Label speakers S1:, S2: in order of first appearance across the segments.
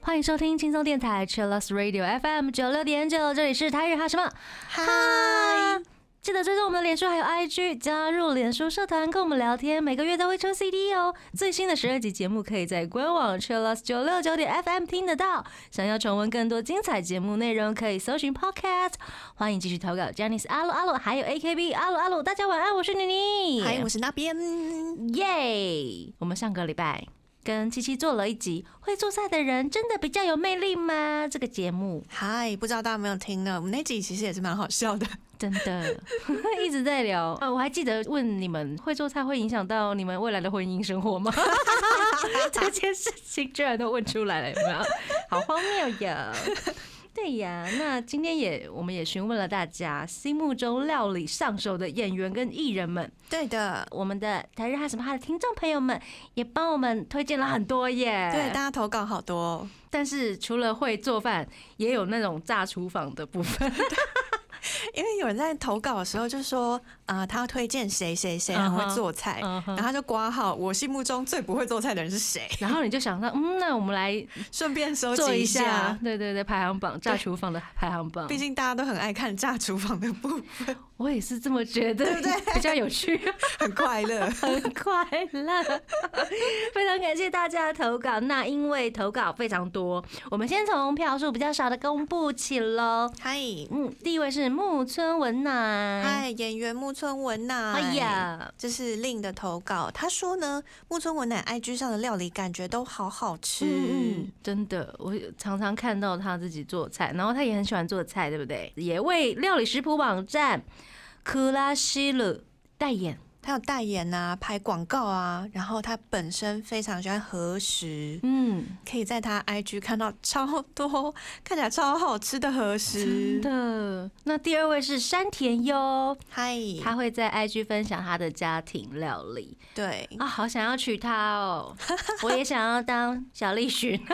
S1: 欢迎收听轻松电台 Chillus Radio FM 九六点九，这里是台日哈什么？哈。记得追踪我们的脸书还有 IG，加入脸书社团跟我们聊天，每个月都会抽 CD 哦。最新的十二集节目可以在官网 Chillus 九六九点 FM 听得到。想要重温更多精彩节目内容，可以搜寻 Podcast。欢迎继续投稿 j a n i c e 阿鲁阿鲁，还有 AKB 阿鲁阿鲁。大家晚安，我是妮妮。
S2: 嗨，我是那边。
S1: 耶！我们上个礼拜跟七七做了一集《会做菜的人真的比较有魅力吗》这个节目，
S2: 嗨，不知道大家有没有听呢？我们那集其实也是蛮好笑的。
S1: 真的 一直在聊。呃，我还记得问你们，会做菜会影响到你们未来的婚姻生活吗？这件事情居然都问出来了，有没有？好荒谬呀！对呀，那今天也我们也询问了大家心目中料理上手的演员跟艺人们。
S2: 对的，
S1: 我们的台日哈什么哈的听众朋友们也帮我们推荐了很多耶。
S2: 对，大家投稿好多哦。
S1: 但是除了会做饭，也有那种炸厨房的部分。
S2: 因为有人在投稿的时候就说，啊，他要推荐谁谁谁很会做菜，然后他就挂号，我心目中最不会做菜的人是谁？
S1: 然后你就想到，嗯，那我们来
S2: 顺便收集
S1: 一
S2: 下，
S1: 对对对，排行榜，炸厨房的排行榜。
S2: 毕竟大家都很爱看炸厨房的部分，
S1: 我也是这么觉得，
S2: 对不对？
S1: 比较有趣，
S2: 很快乐，
S1: 很快乐。非常感谢大家的投稿。那因为投稿非常多，我们先从票数比较少的公布起喽。
S2: 嗨，
S1: 嗯，第一位是木村文乃，
S2: 嗨，演员木村文乃。哎呀，这是令的投稿。他说呢，木村文乃 IG 上的料理感觉都好好吃，嗯，
S1: 真的，我常常看到他自己做菜，然后他也很喜欢做菜，对不对？也为料理食谱网站克拉西勒代言。
S2: 他有代言啊，拍广告啊，然后他本身非常喜欢核食，嗯，可以在他 IG 看到超多 看起来超好吃的核食。
S1: 真的。那第二位是山田优，
S2: 嗨，
S1: 他会在 IG 分享他的家庭料理。
S2: 对
S1: 啊，好想要娶她哦，我也想要当小栗旬。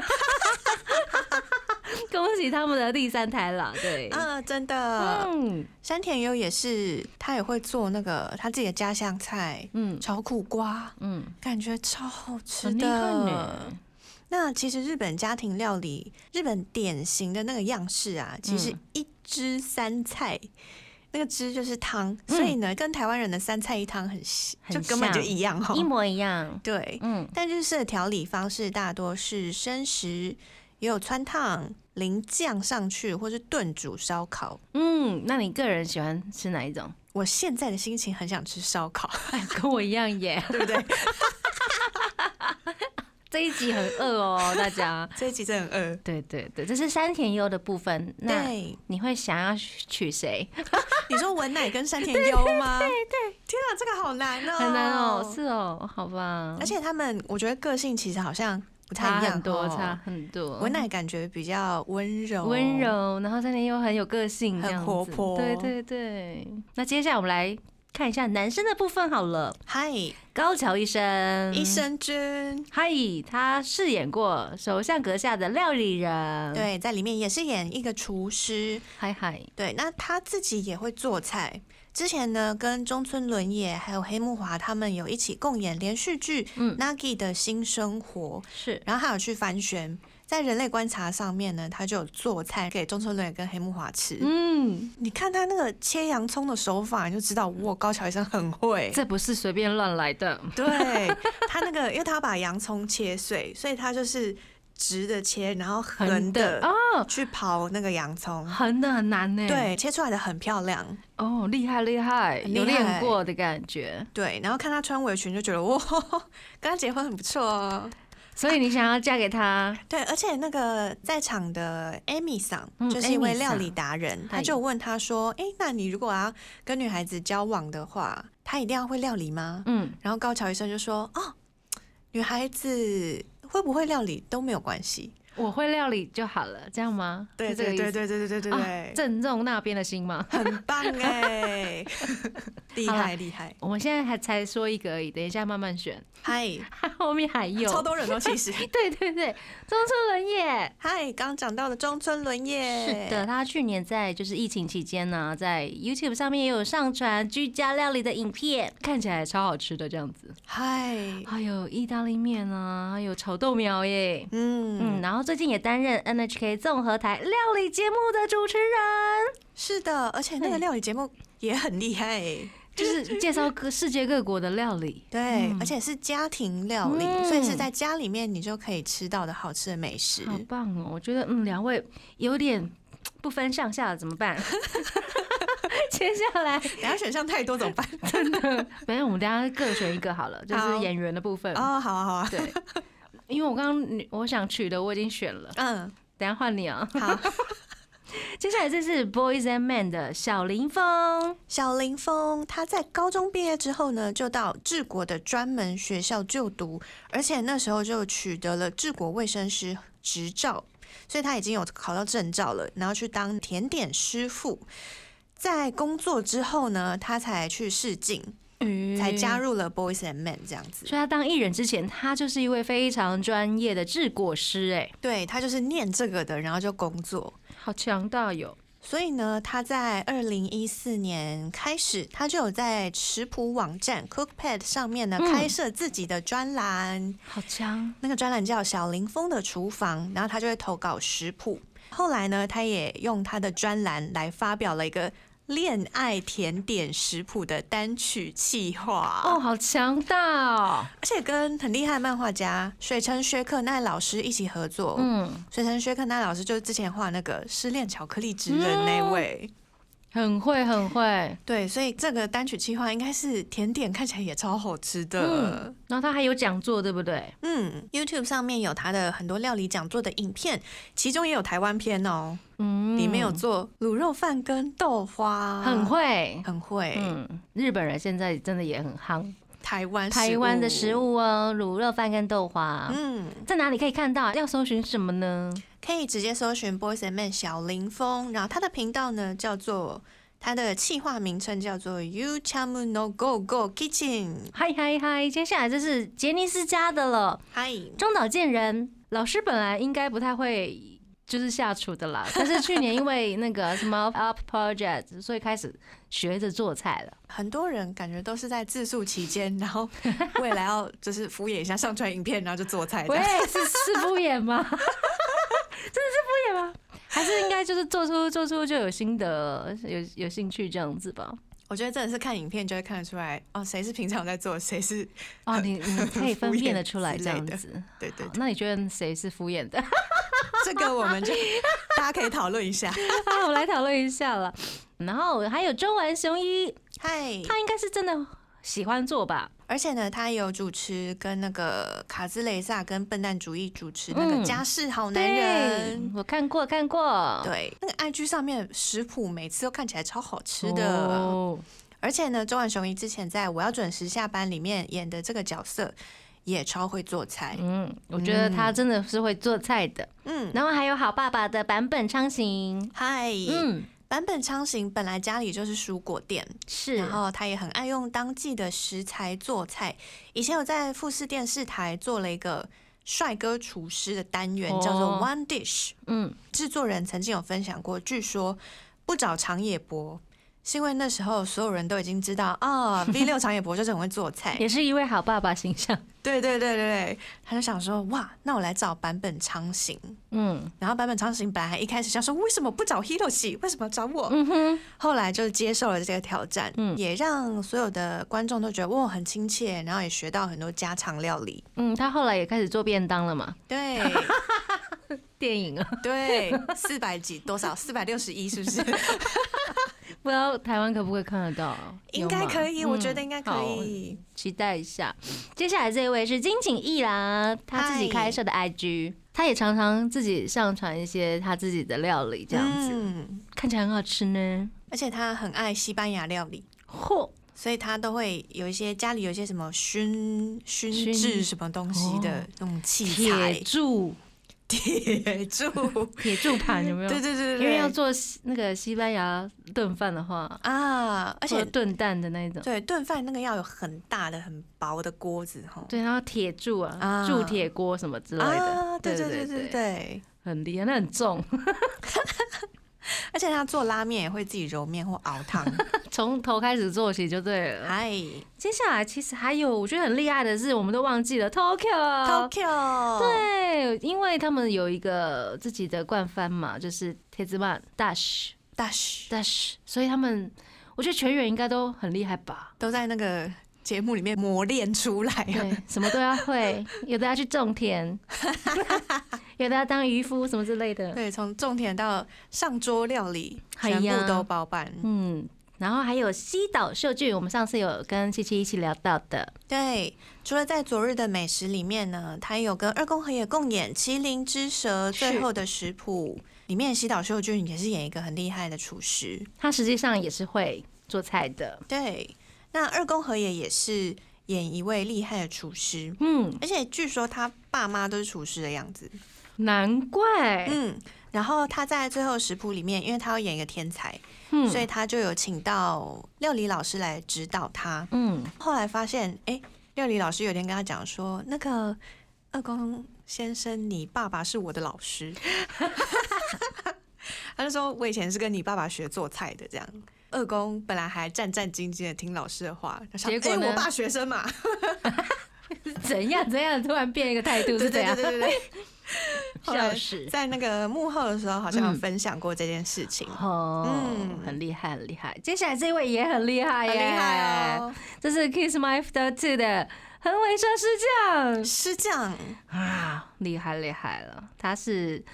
S1: 恭喜他们的第三胎了，对，
S2: 啊，真的，嗯，山田优也是，他也会做那个他自己的家乡菜，嗯，炒苦瓜，嗯，感觉超好吃的。那其实日本家庭料理，日本典型的那个样式啊，其实一汁三菜，那个汁就是汤，所以呢，跟台湾人的三菜一汤很就根本就一样哈，
S1: 一模一样，
S2: 对，嗯，但日式的调理方式大多是生食。也有穿烫、淋酱上去，或是炖煮烧烤。
S1: 嗯，那你个人喜欢吃哪一种？
S2: 我现在的心情很想吃烧烤，
S1: 跟我一样耶，
S2: 对不对？
S1: 这一集很饿哦，大家，
S2: 这一集真的很饿。
S1: 对对对，这是山田优的部分。那你会想要娶谁？
S2: 你说文乃跟山田优吗？
S1: 对对，
S2: 天啊，这个好难哦，
S1: 很难哦，是哦，好吧。
S2: 而且他们，我觉得个性其实好像。
S1: 差很多，差很多。
S2: 文奶感觉比较温柔，
S1: 温柔，然后三田又很有个性，
S2: 很活泼。
S1: 对对对。那接下来我们来看一下男生的部分好了。
S2: 嗨，
S1: 高桥医生，
S2: 医生君。
S1: 嗨，他饰演过《首相阁下的料理人》，
S2: 对，在里面也是演一个厨师。
S1: 嗨嗨，
S2: 对，那他自己也会做菜。之前呢，跟中村伦也还有黑木华他们有一起共演连续剧《Nagi 的新生活》，
S1: 是，
S2: 然后还有去翻旋，在人类观察上面呢，他就有做菜给中村伦也跟黑木华吃。嗯，你看他那个切洋葱的手法，你就知道哇，高桥医生很会，
S1: 这不是随便乱来的。
S2: 对他那个，因为他把洋葱切碎，所以他就是。直的切，然后横的啊，去刨那个洋葱，
S1: 横的很难呢。
S2: 对，切出来的很漂亮
S1: 哦，厉害厉害，有练过的感觉。
S2: 对，然后看他穿围裙就觉得哇，跟他结婚很不错哦。
S1: 所以你想要嫁给他？
S2: 对，而且那个在场的 Amy 桑就是一位料理达人，他就问他说：“哎，那你如果要跟女孩子交往的话，她一定要会料理吗？”嗯，然后高桥医生就说：“哦，女孩子。”会不会料理都没有关系，
S1: 我会料理就好了，这样吗？
S2: 对对对对对对对对，
S1: 正中那边的心吗？
S2: 很棒哎，厉害厉害！
S1: 我们现在还才说一个而已，等一下慢慢选。
S2: 嗨，
S1: 后面还有
S2: 超多人哦，其实。
S1: 对对对，中村伦也。
S2: 嗨，刚讲到的中村伦也。
S1: 是的，他去年在就是疫情期间呢，在 YouTube 上面也有上传居家料理的影片，看起来超好吃的这样子。
S2: 嗨，
S1: 还有意大利面啊，还有炒豆苗耶。嗯嗯，然后最近也担任 NHK 综合台料理节目的主持人。
S2: 是的，而且那个料理节目也很厉害。
S1: 就是介绍各世界各国的料理，
S2: 对，而且是家庭料理，所以是在家里面你就可以吃到的好吃的美食，
S1: 好棒哦！我觉得嗯，两位有点不分上下了，怎么办？接下来
S2: 等下选项太多怎么办？
S1: 真的，反正我们等下各选一个好了，就是演员的部分
S2: 哦，好啊，好啊，
S1: 对，因为我刚刚我想取的我已经选了，嗯，等下换你啊，
S2: 好。
S1: 接下来这是 Boys and Men 的小林峰。
S2: 小林峰他在高中毕业之后呢，就到治国的专门学校就读，而且那时候就取得了治国卫生师执照，所以他已经有考到证照了，然后去当甜点师傅。在工作之后呢，他才去试镜，才加入了 Boys and Men 这样子。
S1: 所以他当艺人之前，他就是一位非常专业的治国师。哎，
S2: 对他就是念这个的，然后就工作。
S1: 好强大哟！
S2: 所以呢，他在二零一四年开始，他就有在食谱网站 Cookpad 上面呢开设自己的专栏。
S1: 好强！
S2: 那个专栏叫小林峰的厨房，然后他就会投稿食谱。后来呢，他也用他的专栏来发表了一个。恋爱甜点食谱的单曲企划
S1: 哦，好强大哦！
S2: 而且跟很厉害的漫画家水城薛克奈老师一起合作。嗯，水城薛克奈老师就是之前画那个失恋巧克力之人那位。
S1: 很会，很会，
S2: 对，所以这个单曲计划应该是甜点，看起来也超好吃的。
S1: 然后他还有讲座，对不对？
S2: 嗯，YouTube 上面有他的很多料理讲座的影片，其中也有台湾片哦。嗯，里面有做卤肉饭跟豆花，
S1: 很会，
S2: 很会。嗯，
S1: 日本人现在真的也很夯
S2: 台湾
S1: 台湾的食物哦，卤肉饭跟豆花。嗯，在哪里可以看到？要搜寻什么呢？
S2: 可以直接搜寻 Boys and Men 小林峰，然后他的频道呢叫做他的企划名称叫做 You Cham No Go Go Kitchen。
S1: 嗨嗨嗨！接下来就是杰尼斯家的了。
S2: 嗨，
S1: 中岛健人老师本来应该不太会就是下厨的啦，但是去年因为那个什么 Up Project，所以开始学着做菜了。
S2: 很多人感觉都是在自述期间，然后未来要就是敷衍一下上传影片，然后就做菜。
S1: 喂，是是敷衍吗？真的是敷衍吗？还是应该就是做出做出就有心得，有有兴趣这样子吧？
S2: 我觉得真的是看影片就会看得出来哦，谁是平常在做，谁是
S1: 哦，你你可以分辨得出来这样子。
S2: 对对，
S1: 那你觉得谁是敷衍的？
S2: 这个我们就 大家可以讨论一下。
S1: 好，我来讨论一下了。然后还有中丸雄一，
S2: 嗨，
S1: 他应该是真的喜欢做吧？
S2: 而且呢，他有主持跟那个卡兹雷萨跟笨蛋主义主持那个家世好男人，
S1: 我看过看过。
S2: 对，那个 IG 上面食谱每次都看起来超好吃的。而且呢，周婉雄一之前在我要准时下班里面演的这个角色也超会做菜。
S1: 嗯，我觉得他真的是会做菜的。嗯，然后还有好爸爸的版本昌行，
S2: 嗨，嗯。坂本昌行本来家里就是蔬果店，
S1: 是，
S2: 然后他也很爱用当季的食材做菜。以前有在富士电视台做了一个帅哥厨师的单元，叫做 One Dish。嗯，制作人曾经有分享过，据说不找长野博。是因为那时候所有人都已经知道啊，V 六长野博就是很会做菜，
S1: 也是一位好爸爸形象。
S2: 对对对对对，他就想说哇，那我来找版本昌行。嗯，然后版本昌行本来一开始想说为什么不找 Hiroshi，为什么要找我？嗯哼，后来就接受了这个挑战，嗯，也让所有的观众都觉得哇很亲切，然后也学到很多家常料理。
S1: 嗯，他后来也开始做便当了嘛？
S2: 对，
S1: 电影啊，
S2: 对，四百几多少？四百六十一是不是？
S1: 不知道台湾可不可以看得到？
S2: 应该可以，我觉得应该可以，
S1: 期待一下。接下来这一位是金井一郎，他自己开设的 IG，他也常常自己上传一些他自己的料理，这样子看起来很好吃呢。
S2: 而且他很爱西班牙料理，嚯！所以他都会有一些家里有一些什么熏熏制什么东西的那种器材，
S1: 铁柱。
S2: 铁柱，
S1: 铁柱盘有没有？
S2: 对对对
S1: 对，因为要做那个西班牙炖饭的话
S2: 啊，而且
S1: 炖蛋的那种，
S2: 对，炖饭那个要有很大的、很薄的锅子哈。
S1: 对，然后铁柱啊，铸铁锅什么之类的，
S2: 对对对对对，
S1: 很厉害，那很重。
S2: 而且他做拉面也会自己揉面或熬汤，
S1: 从头开始做起就对了。
S2: 嗨，
S1: 接下来其实还有我觉得很厉害的是，我们都忘记了
S2: Tokyo，Tokyo，
S1: 对，因为他们有一个自己的冠番嘛，就是 Tezman Dash
S2: Dash
S1: Dash，所以他们我觉得全员应该都很厉害吧，
S2: 都在那个。节目里面磨练出来，
S1: 对，什么都要会，有的要去种田，有的要当渔夫什么之类的。
S2: 对，从种田到上桌料理，全部都包办。
S1: 嗯，然后还有西岛秀俊，我们上次有跟七七一起聊到的。
S2: 对，除了在昨日的美食里面呢，他有跟二宫和也共演《麒麟之蛇》最后的食谱，里面西岛秀俊也是演一个很厉害的厨师，
S1: 他实际上也是会做菜的。
S2: 对。那二宫和也也是演一位厉害的厨师，嗯，而且据说他爸妈都是厨师的样子，
S1: 难怪，
S2: 嗯，然后他在最后食谱里面，因为他要演一个天才，嗯，所以他就有请到料理老师来指导他，嗯，后来发现，哎，料理老师有天跟他讲说，那个二宫先生，你爸爸是我的老师，他就说我以前是跟你爸爸学做菜的，这样。二公本来还战战兢兢的听老师的话，
S1: 结果
S2: 我爸学生嘛，
S1: 怎样怎样突然变一个态度是怎样？
S2: 对对对对，
S1: 笑死！
S2: 在那个幕后的时候，好像有分享过这件事情
S1: 哦，嗯，很厉害很厉害。接下来这位也很厉害耶，
S2: 厉害哦！
S1: 这是 Kiss My After Two 的横尾生师匠，
S2: 师匠
S1: 啊，厉害厉害了，他是。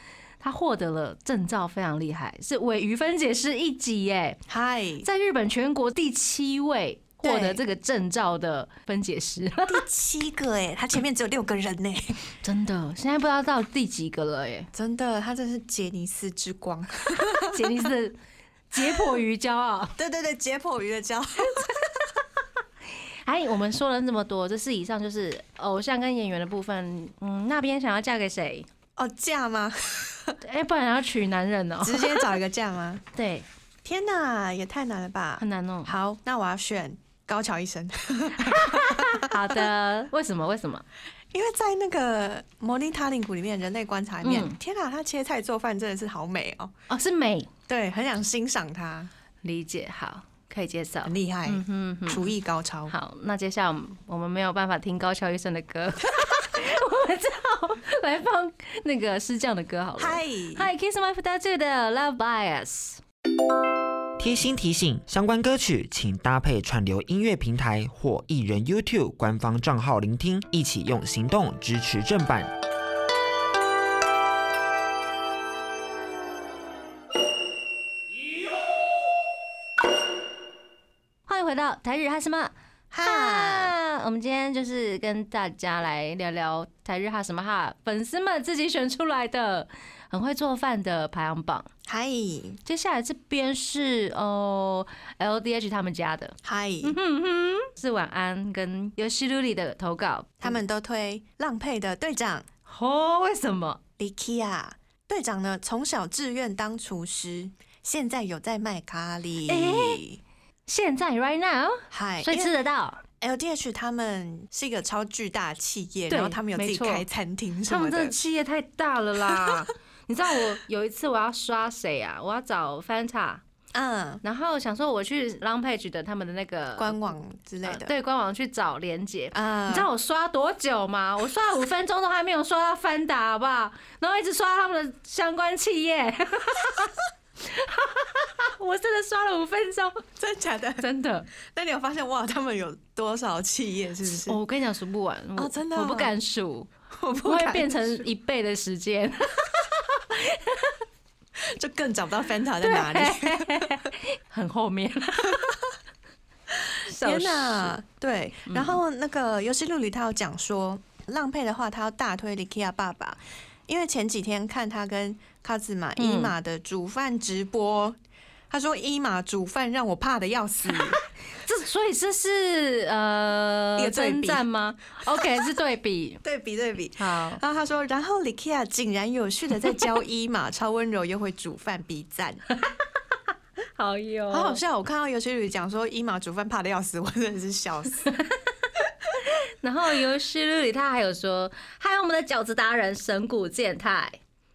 S1: 他获得了证照，非常厉害，是尾鱼分解师一级耶！
S2: 嗨，
S1: 在日本全国第七位获得这个证照的分解师，
S2: 第七个哎，他前面只有六个人呢，
S1: 真的，现在不知道到第几个了耶！
S2: 真的，他真是杰尼斯之光，
S1: 杰尼斯解剖鱼骄傲，
S2: 对对对，解剖鱼的骄傲。
S1: 哎，我们说了那么多，这是以上就是偶像跟演员的部分。嗯，那边想要嫁给谁？
S2: 哦，嫁吗？
S1: 哎，不然要娶男人哦，
S2: 直接找一个嫁吗？
S1: 对，
S2: 天哪，也太难了吧，
S1: 很难哦。
S2: 好，那我要选高桥医生。
S1: 好的，为什么？为什么？
S2: 因为在那个《摩尼塔林谷》里面，人类观察里面，天哪，他切菜做饭真的是好美哦。
S1: 哦，是美，
S2: 对，很想欣赏他。
S1: 理解，好，可以接受，
S2: 很厉害，嗯厨艺高超。
S1: 好，那接下来我们没有办法听高桥医生的歌。我们只好来放那个师匠的歌好了。
S2: 嗨
S1: 嗨，Kiss My Fat 的 Love Bias。
S3: 贴心提醒：相关歌曲请搭配串流音乐平台或艺人 YouTube 官方账号聆听，一起用行动支持正版。
S1: 欢迎回到台日哈什么？哈，我们今天就是跟大家来聊聊台日哈什么哈，粉丝们自己选出来的很会做饭的排行榜。
S2: 嗨，
S1: 接下来这边是哦，LDH 他们家的。
S2: 嗨，
S1: 是晚安跟尤西鲁里的投稿，
S2: 他们都推浪配的队长。
S1: 哦，为什么
S2: ？Likia 队长呢？从小志愿当厨师，现在有在卖咖喱。
S1: 现在 right now，
S2: 嗨，
S1: 所以吃得到。
S2: LDH 他们是一个超巨大的企业，然后他们有自己开餐厅什么
S1: 的。他们这企业太大了啦！你知道我有一次我要刷谁啊？我要找 Fanta，嗯，然后想说我去 Long Page 的他们的那个
S2: 官网之类的，
S1: 对，官网去找连接。嗯，你知道我刷多久吗？我刷了五分钟都还没有刷到 Fanta，好不好？然后一直刷他们的相关企业。我真的刷了五分钟，
S2: 真的假的？
S1: 真的。
S2: 那你有发现哇，他们有多少企业？是不是？
S1: 我跟你讲，数不完
S2: 哦，真的，
S1: 我不敢数，
S2: 我不
S1: 会变成一倍的时间，
S2: 就更找不到 Fanta 在哪里，
S1: 很后面。
S2: 天哪！对，然后那个游戏录里他有讲说，浪配的话，他要大推 Likia 爸爸。因为前几天看他跟卡兹玛伊玛的煮饭直播，他说伊玛煮饭让我怕的要死。
S1: 这所以这是呃
S2: 一个征
S1: 战吗？OK，是对比，
S2: 对比对比。
S1: 好，然
S2: 后他说，然后李 Kia 井然有序的在教伊玛，超温柔又会煮饭，比赞。
S1: 好有，
S2: 好好笑。我看到游戏里讲说伊玛煮饭怕的要死，我真的是笑死。
S1: 然后游戏里他还有说，还有我们的饺子达人神谷健太。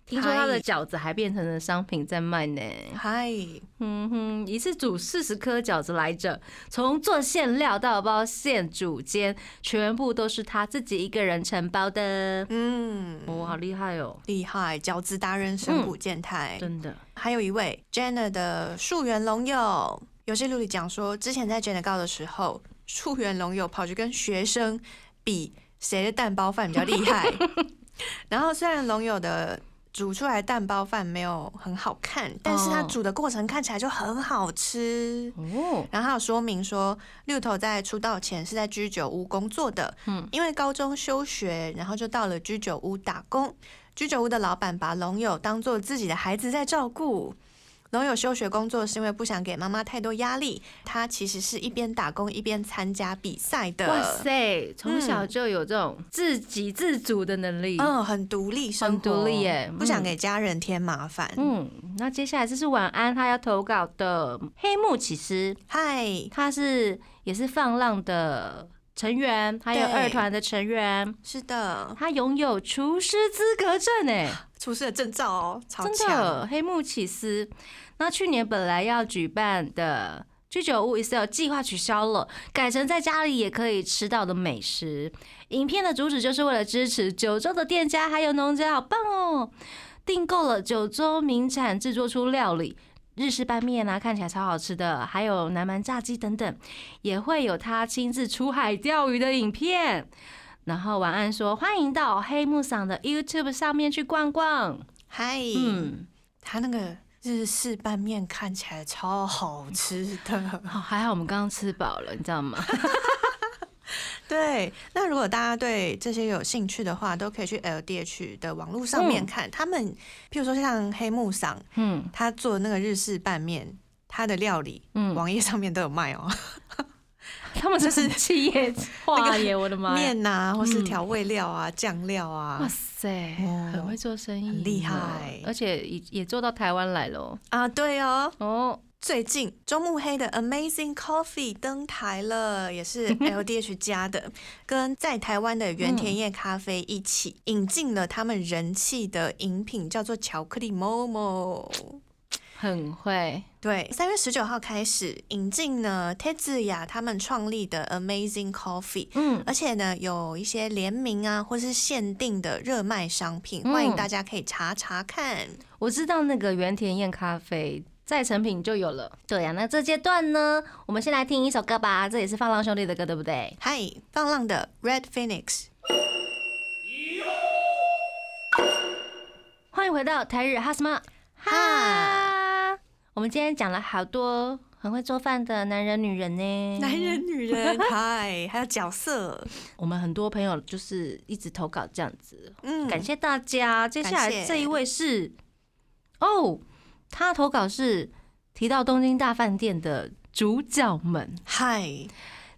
S1: 听说他的饺子还变成了商品在卖呢。
S2: 嗨，
S1: 嗯哼，一次煮四十颗饺子来着，从做馅料到包馅煮煎，全部都是他自己一个人承包的。嗯，哇，好厉害哦，
S2: 厉害！饺子达人神谷健太，
S1: 真的。
S2: 还有一位 Jenna 的树园龙友，有些录里讲说，之前在 Jenna 告的时候，树园龙友跑去跟学生比谁的蛋包饭比较厉害。然后虽然龙友的。煮出来蛋包饭没有很好看，但是它煮的过程看起来就很好吃。哦，然后还有说明说，六头在出道前是在居酒屋工作的，嗯，因为高中休学，然后就到了居酒屋打工。居酒屋的老板把龙友当做自己的孩子在照顾。龙有休学工作是因为不想给妈妈太多压力，他其实是一边打工一边参加比赛的。哇
S1: 塞，从小就有这种自给自足的能力，
S2: 嗯，很独立，
S1: 很独立耶，
S2: 不想给家人添麻烦。
S1: 嗯，那接下来这是晚安，他要投稿的黑木启司，
S2: 嗨，
S1: 他是也是放浪的成员，还有二团的成员，
S2: 是的，
S1: 他拥有厨师资格证 诶。
S2: 厨师的证照哦，
S1: 真的黑木起司。那去年本来要举办的居酒屋 Excel 计划取消了，改成在家里也可以吃到的美食。影片的主旨就是为了支持九州的店家还有农家，好棒哦！订购了九州名产制作出料理，日式拌面啊，看起来超好吃的，还有南蛮炸鸡等等，也会有他亲自出海钓鱼的影片。然后晚安说欢迎到黑木嗓的 YouTube 上面去逛逛。
S2: 嗨，嗯，他那个日式拌面看起来超好吃的，
S1: 还好我们刚刚吃饱了，你知道吗？
S2: 对，那如果大家对这些有兴趣的话，都可以去 LDH 的网络上面看。他们譬如说像黑木嗓，嗯，他做那个日式拌面，他的料理，嗯，网页上面都有卖哦。
S1: 他们就是企业化耶，我的妈！
S2: 面呐，或是调味料啊、酱料啊，
S1: 哇塞，很会做生意，
S2: 很厉害，
S1: 而且也也做到台湾来了
S2: 啊！对哦，哦，最近中目黑的 Amazing Coffee 登台了，也是 LDH 家的，跟在台湾的原田叶咖啡一起引进了他们人气的饮品，叫做巧克力 Momo。
S1: 很会，
S2: 对，三月十九号开始引进呢，Tetsuya 他们创立的 Amazing Coffee，嗯，而且呢有一些联名啊，或是限定的热卖商品，欢迎大家可以查查看。
S1: 我知道那个原田燕咖啡在成品就有了，对呀。那这阶段呢，我们先来听一首歌吧，这也是放浪兄弟的歌，对不对？
S2: 嗨，放浪的 Red Phoenix，
S1: 欢迎回到台日哈什么哈。我们今天讲了好多很会做饭的男人、女人呢。
S2: 男人、女人，嗨，还有角色。
S1: 我们很多朋友就是一直投稿这样子，嗯，感谢大家。接下来这一位是，哦，他投稿是提到东京大饭店的主角们，
S2: 嗨，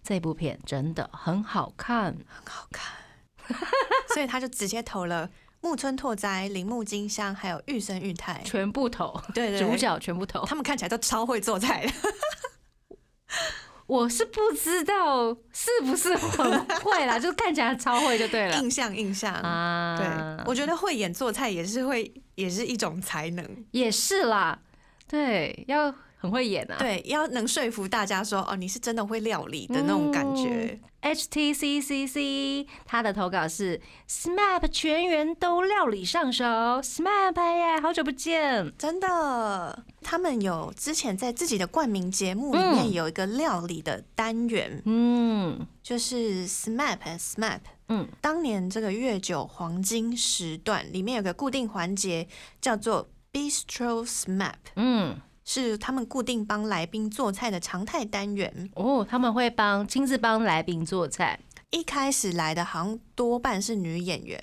S1: 这部片真的很好看，
S2: 很好看，所以他就直接投了。木村拓哉、铃木金香，还有玉生玉太，
S1: 全部投，
S2: 对对，
S1: 主角全部投，
S2: 他们看起来都超会做菜的。
S1: 我是不知道是不是很会啦，就看起来超会就对了。
S2: 印象印象。啊，对，我觉得会演做菜也是会，也是一种才能，
S1: 也是啦，对，要。很会演啊！
S2: 对，要能说服大家说哦，你是真的会料理的那种感觉。
S1: H T C C C，他的投稿是 SMAP 全员都料理上手，SMAP 耶，好久不见，
S2: 真的。他们有之前在自己的冠名节目里面有一个料理的单元，嗯，就是 SMAP SMAP，嗯，当年这个月九黄金时段里面有个固定环节叫做 Bistro SMAP，嗯。是他们固定帮来宾做菜的常态单元
S1: 哦，他们会帮亲自帮来宾做菜。
S2: 一开始来的好像多半是女演员，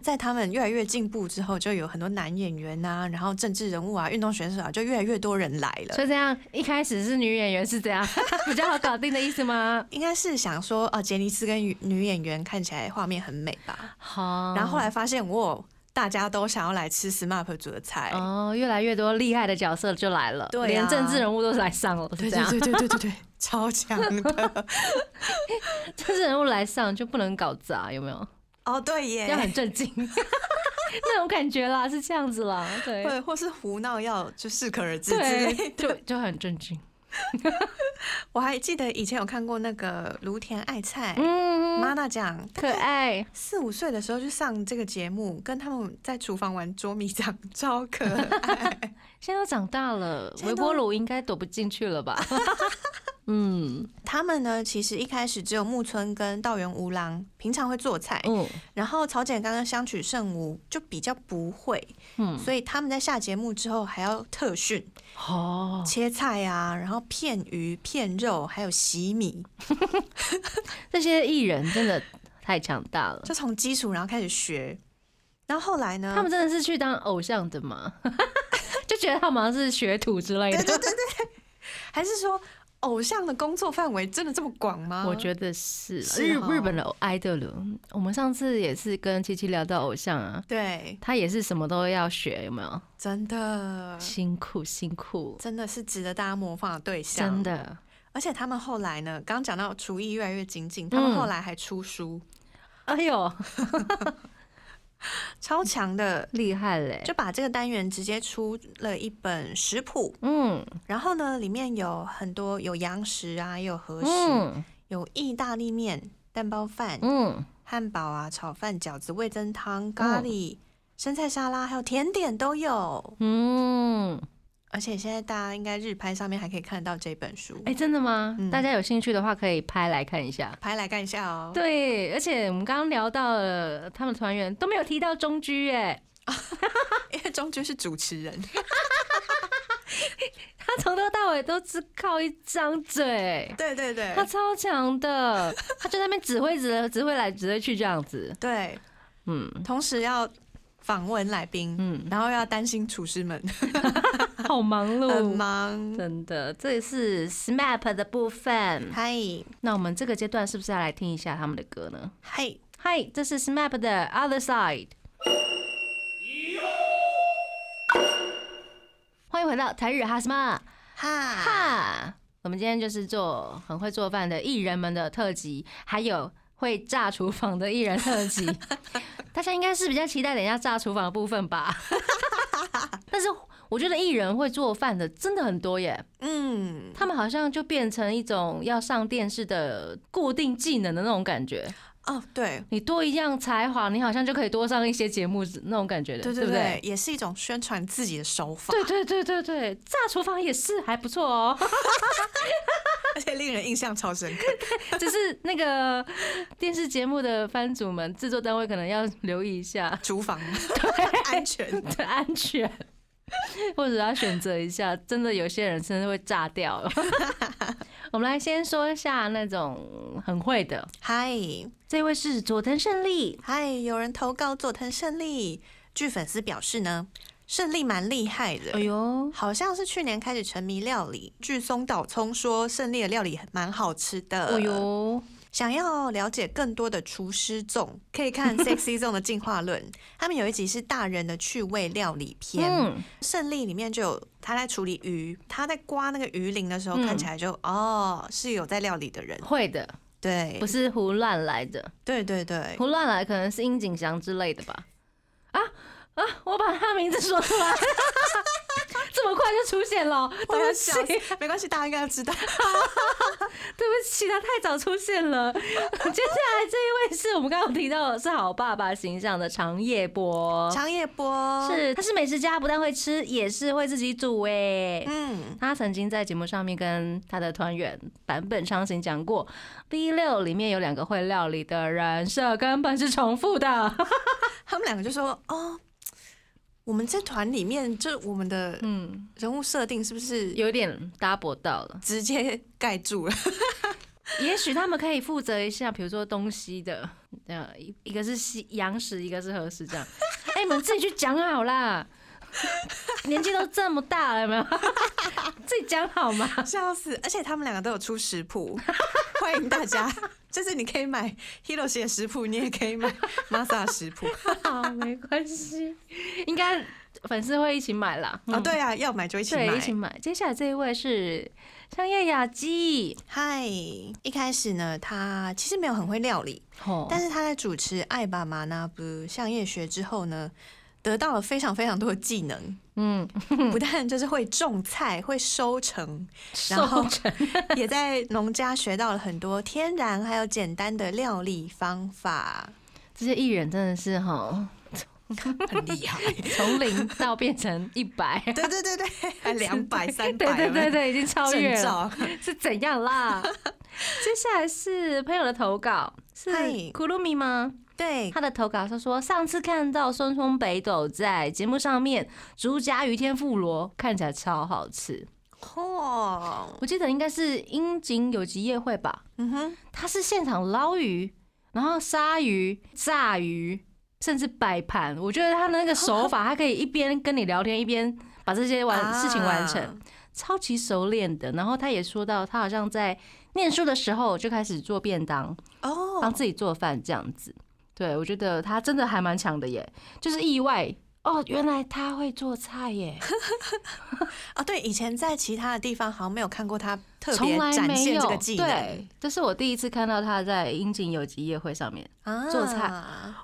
S2: 在他们越来越进步之后，就有很多男演员啊，然后政治人物啊，运动选手啊，就越来越多人来了。
S1: 所以这样一开始是女演员是这样 比较好搞定的意思吗？
S2: 应该是想说，哦，杰尼斯跟女演员看起来画面很美吧。好，然后后来发现，哇，大家都想要来吃 SMAP 煮的菜。
S1: 哦，越来越多厉害的角色就来了，对，连政治人物都来上了，
S2: 对对对对对对对，超强的。
S1: 政治人物来上就不能搞砸，有没有？
S2: 哦，对耶，
S1: 要很震惊，那种感觉啦，是这样子啦，对，
S2: 或或是胡闹要就适可而止之类，
S1: 就就很震惊。
S2: 我还记得以前有看过那个芦田爱菜，嗯，妈妈讲
S1: 可爱，
S2: 四五岁的时候就上这个节目，跟他们在厨房玩捉迷藏，超可爱。
S1: 现在都长大了，微波炉应该躲不进去了吧？
S2: 嗯，他们呢，其实一开始只有木村跟道元无郎平常会做菜，嗯，然后曹简刚跟相取圣吾就比较不会，嗯，所以他们在下节目之后还要特训，哦，切菜啊，然后片鱼、片肉，还有洗米，
S1: 这些艺人真的太强大了，
S2: 就从基础然后开始学，然后后来呢，
S1: 他们真的是去当偶像的吗？就觉得他们好像是学徒之类的，
S2: 对对对对，还是说？偶像的工作范围真的这么广吗？
S1: 我觉得是日日本的 idol。我们上次也是跟七七聊到偶像啊，
S2: 对
S1: 他也是什么都要学，有没有？
S2: 真的
S1: 辛苦辛苦，
S2: 真的是值得大家模仿的对象。
S1: 真的，
S2: 而且他们后来呢，刚讲到厨艺越来越精进，他们后来还出书。
S1: 哎呦！
S2: 超强的。
S1: 厉害嘞！
S2: 就把这个单元直接出了一本食谱，嗯，然后呢，里面有很多有洋食啊，也有和食，有意大利面、蛋包饭、嗯，汉堡啊、炒饭、饺子、味增汤、咖喱、生菜沙拉，还有甜点都有，嗯。而且现在大家应该日拍上面还可以看得到这本书，
S1: 哎，真的吗？大家有兴趣的话可以拍来看一下，
S2: 拍来看一下哦。
S1: 对，而且我们刚刚聊到了他们团员都没有提到中居，哎，
S2: 因为中居是主持人，
S1: 他从头到尾都只靠一张嘴，
S2: 对对对，
S1: 他超强的，他就在那边指挥指指挥来指挥去这样子，
S2: 对，嗯，同时要。访问来宾，嗯，然后要担心厨师们，
S1: 好忙碌，
S2: 很忙，
S1: 真的。这是 SMAP 的部分，
S2: 嗨。
S1: 那我们这个阶段是不是要来听一下他们的歌呢？
S2: 嗨，
S1: 嗨，这是 SMAP 的 Other Side。欢迎回到台日哈什么哈哈。我们今天就是做很会做饭的艺人们的特辑，还有会炸厨房的艺人特辑。大家应该是比较期待等一下炸厨房的部分吧，但是我觉得艺人会做饭的真的很多耶，嗯，他们好像就变成一种要上电视的固定技能的那种感觉。
S2: 哦，对。
S1: 你多一样才华，你好像就可以多上一些节目那种感觉的，对对对，
S2: 也是一种宣传自己的手法。
S1: 对对对对对，炸厨房也是还不错哦，
S2: 而且令人印象超深刻。
S1: 就是那个电视节目的番主们、制作单位可能要留意一下。
S2: 厨房。
S1: 对。
S2: 安全。
S1: 的安全。或者要选择一下，真的有些人甚至会炸掉了。我们来先说一下那种很会的。
S2: 嗨，
S1: 这位是佐藤胜利。
S2: 嗨，有人投稿佐藤胜利。据粉丝表示呢，胜利蛮厉害的。哎呦，好像是去年开始沉迷料理。据松岛聪说，胜利的料理蛮好吃的。哎呦。想要了解更多的厨师粽，可以看 Sexy Zone 的进化论。他们有一集是大人的趣味料理篇，胜利里面就有他在处理鱼，他在刮那个鱼鳞的时候，看起来就哦是有在料理的人，
S1: 会的，
S2: 对，
S1: 不是胡乱来的，
S2: 对对对，
S1: 胡乱来可能是殷景祥之类的吧？啊啊，我把他名字说出来。这么快就出现了，对不起，
S2: 没关系，大家应该知道。
S1: 对不起，他太早出现了。接下来这一位是我们刚刚提到的是好爸爸形象的长夜波。
S2: 长夜波
S1: 是，他是美食家，不但会吃，也是会自己煮哎。嗯，他曾经在节目上面跟他的团员版本昌行讲过，B 六里面有两个会料理的人设根本是重复的。
S2: 他们两个就说哦。我们这团里面，就我们的嗯人物设定是不是
S1: 有点 double 到了，
S2: 直接盖住了？
S1: 也许他们可以负责一下，比如说东西的，呃，一一个是西洋食，一个是和食，这样。哎，你们自己去讲好啦。年纪都这么大了，有没有？自己讲好吗？
S2: 笑死！而且他们两个都有出食谱，欢迎大家。就是你可以买 Hero 写食谱，你也可以买 Masa 食谱。
S1: 好，没关系，应该粉丝会一起买啦。
S2: 哦，对啊，要买就一起买，
S1: 一起买。接下来这一位是香叶雅姬。
S2: 嗨，一开始呢，他其实没有很会料理，但是他在主持《爱爸妈那不香叶学》之后呢。得到了非常非常多的技能，嗯，不但就是会种菜、会收成，
S1: 然后
S2: 也在农家学到了很多天然还有简单的料理方法。
S1: 这些艺人真的是哈，
S2: 很厉害，
S1: 从零到变成一百，
S2: 对对对对，还 两百、三百，
S1: 对对对对，已经超越了，是怎样啦？接下来是朋友的投稿，是库鲁米吗？
S2: 对
S1: 他的投稿，他说上次看到松松北斗在节目上面煮甲鱼天妇罗，看起来超好吃。嚯，我记得应该是樱井有吉夜会吧？嗯哼，他是现场捞鱼，然后杀鱼、炸鱼，甚至摆盘。我觉得他那个手法，他可以一边跟你聊天，一边把这些完事情完成，超级熟练的。然后他也说到，他好像在念书的时候就开始做便当，哦，帮自己做饭这样子。对，我觉得他真的还蛮强的耶，就是意外哦，原来他会做菜耶。
S2: 啊，对，以前在其他的地方好像没有看过他特别展现这个技能，
S1: 对，这是我第一次看到他在樱井有机夜会上面做菜，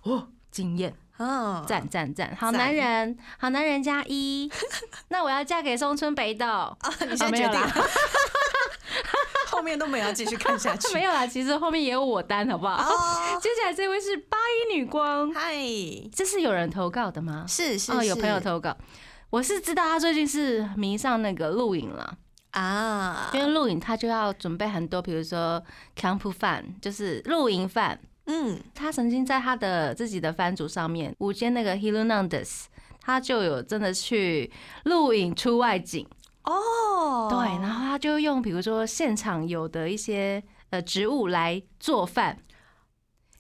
S1: 哦，惊艳，哦，赞赞赞，好男人，好男人加一，那我要嫁给松村北斗啊，
S2: 你先决定。后面都没有继续看下去，
S1: 没有啦。其实后面也有我单，好不好？接下来这位是八一女光，
S2: 嗨，
S1: 这是有人投稿的吗？
S2: 是是哦，
S1: 有朋友投稿。我是知道他最近是迷上那个露营了啊，因为露营他就要准备很多，比如说 camp 饭，就是露营饭。嗯，他曾经在他的自己的番组上面，午间那个 Hilunandes，他就有真的去录影出外景。哦，对，然后他就用比如说现场有的一些呃植物来做饭，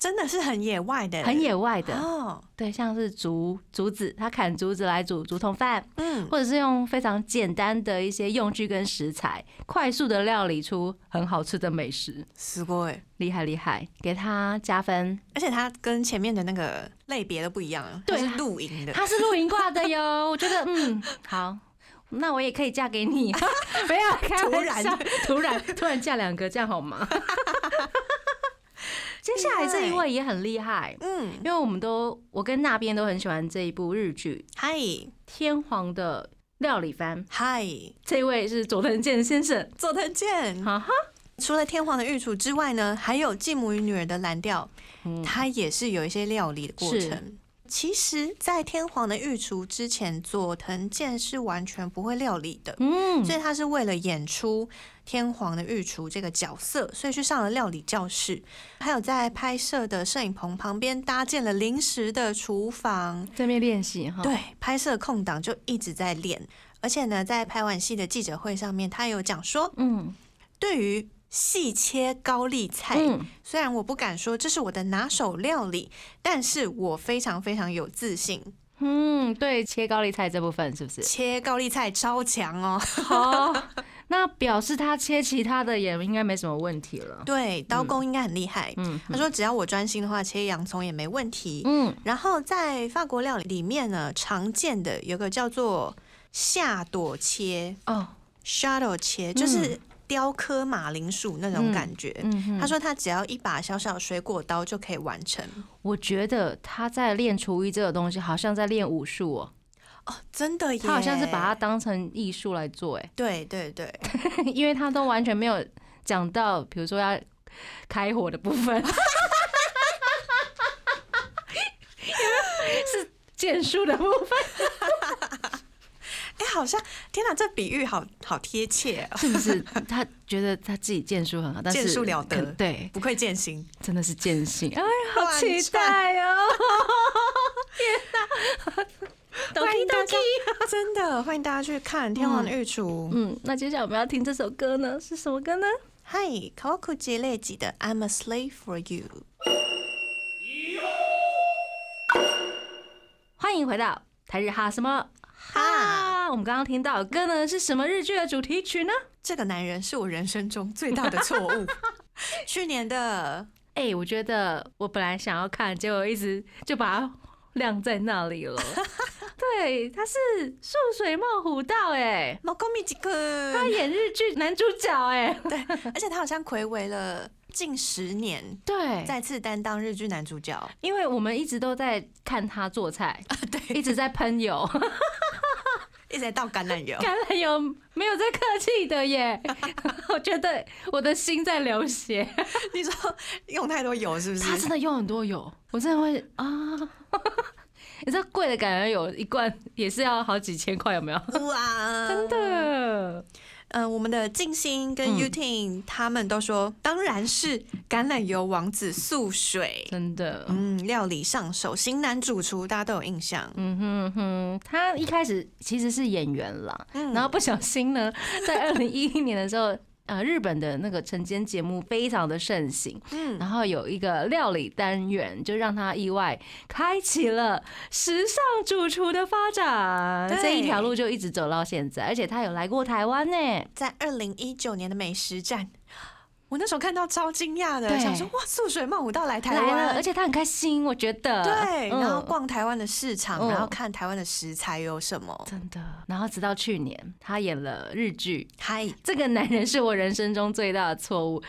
S2: 真的是很野外的，
S1: 很野外的哦。对，像是竹竹子，他砍竹子来煮竹筒饭，嗯，或者是用非常简单的一些用具跟食材，快速的料理出很好吃的美食，
S2: すごい？
S1: 厉害厉害，给他加分。
S2: 而且他跟前面的那个类别都不一样，对，是露营的，
S1: 他是露营挂的哟。我觉得嗯好。那我也可以嫁给你，不要开玩笑，突然突然嫁两个，这样好吗？接下来这一位也很厉害，嗯，因为我们都我跟那边都很喜欢这一部日剧，
S2: 嗨，
S1: 天皇的料理番，
S2: 嗨，
S1: 这位是佐藤健先生，
S2: 佐藤健，哈哈。除了天皇的御厨之外呢，还有继母与女儿的蓝调，它也是有一些料理的过程。其实，在天皇的御厨之前，佐藤健是完全不会料理的。嗯，所以他是为了演出天皇的御厨这个角色，所以去上了料理教室。还有在拍摄的摄影棚旁边搭建了临时的厨房，
S1: 在那边练习哈。
S2: 对，拍摄空档就一直在练。而且呢，在拍完戏的记者会上面，他有讲说，嗯，对于。细切高丽菜，虽然我不敢说这是我的拿手料理，但是我非常非常有自信。
S1: 嗯，对，切高丽菜这部分是不是？
S2: 切高丽菜超强哦。
S1: 好，那表示他切其他的也应该没什么问题了。
S2: 对，刀工应该很厉害。嗯，他说只要我专心的话，切洋葱也没问题。嗯，然后在法国料理里面呢，常见的有个叫做下朵切哦，shadow 切，就是。雕刻马铃薯那种感觉，他说他只要一把小小水果刀就可以完成。
S1: 我觉得他在练厨艺这个东西，好像在练武术哦。
S2: 哦，真的，
S1: 他好像是把它当成艺术来做。哎，
S2: 对对对，
S1: 因为他都完全没有讲到，比如说要开火的部分，是剑术的部分。
S2: 哎，好像天哪，这比喻好好贴切，
S1: 是不是？他觉得他自己剑术很好，但是
S2: 剑术了得，
S1: 对，
S2: 不愧剑心，
S1: 真的是剑心。哎，好期待哦！天哪，
S2: 欢迎大家，真的欢迎大家去看《天王的御厨》。
S1: 嗯，那接下来我们要听这首歌呢，是什么歌呢？
S2: 嗨，Kawakuji 类级的 I'm a slave for you。
S1: 欢迎回到台日哈什么哈？我们刚刚听到歌呢是什么日剧的主题曲呢？
S2: 这个男人是我人生中最大的错误。去年的，
S1: 哎，我觉得我本来想要看，结果一直就把它晾在那里了。对，他是素水茂虎道哎，
S2: 猫公米吉克，
S1: 他演日剧男主角哎，
S2: 对，而且他好像暌违了近十年，
S1: 对，
S2: 再次担当日剧男主角，
S1: 因为我们一直都在看他做菜，
S2: 对，
S1: 一直在喷油，
S2: 一直在倒橄榄油，
S1: 橄榄油没有在客气的耶，我觉得我的心在流血，
S2: 你说用太多油是不是？
S1: 他真的用很多油，我真的会啊。你知道贵的橄榄油一罐也是要好几千块，有没有？哇，真的。
S2: 嗯，我们的静心跟 Utin 他们都说，当然是橄榄油王子素水，
S1: 真的。
S2: 嗯，料理上手，型男主厨，大家都有印象。嗯
S1: 哼哼，他一开始其实是演员啦，然后不小心呢，在二零一一年的时候。呃，日本的那个晨间节目非常的盛行，嗯，然后有一个料理单元，就让他意外开启了时尚主厨的发展，这一条路就一直走到现在，而且他有来过台湾呢，
S2: 在二零一九年的美食站。我那时候看到超惊讶的，想说哇，素水茂武道来台湾，
S1: 而且他很开心，我觉得。
S2: 对，然后逛台湾的市场，然后看台湾的食材有什么，
S1: 真的。然后直到去年，他演了日剧，
S2: 嗨，
S1: 这个男人是我人生中最大的错误，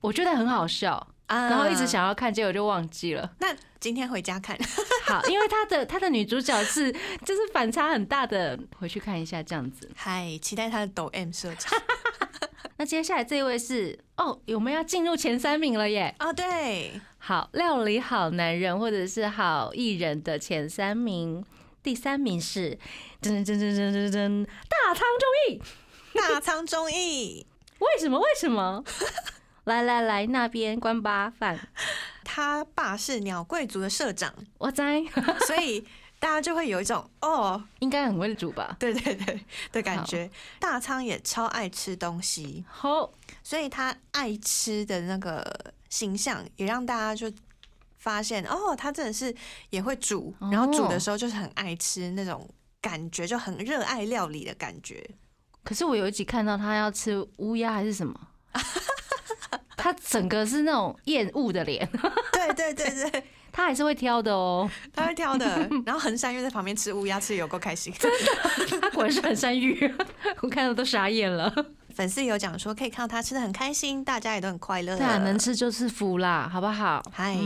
S1: 我觉得很好笑，然后一直想要看，结果就忘记了。
S2: 那今天回家看
S1: 好，因为他的他的女主角是 就是反差很大的，回去看一下这样子。
S2: 嗨，期待他的抖 M 社长。
S1: 那接下来这位是哦，我们要进入前三名了耶！
S2: 啊，对，
S1: 好料理好男人或者是好艺人的前三名，第三名是噔噔噔噔噔噔大仓忠义，
S2: 大仓忠义，
S1: 为什么？为什么？来来来，那边关八饭，
S2: 他爸是鸟贵族的社长，
S1: 我在，
S2: 所以。大家就会有一种哦，
S1: 应该很会煮吧？
S2: 对对对的感觉。大仓也超爱吃东西，
S1: 好，
S2: 所以他爱吃的那个形象也让大家就发现哦，他真的是也会煮，然后煮的时候就是很爱吃那种感觉，就很热爱料理的感觉。
S1: 可是我有一集看到他要吃乌鸦还是什么，他整个是那种厌恶的脸。
S2: 对对对对。
S1: 他还是会挑的哦，
S2: 他会挑的。然后横山玉在旁边吃乌鸦，吃有够开心。
S1: 真的，他果然是横山玉，我看到都傻眼了。
S2: 粉丝有讲说，可以看到他吃的很开心，大家也都很快乐。
S1: 对啊，能吃就是福啦，好不好？
S2: 嗨，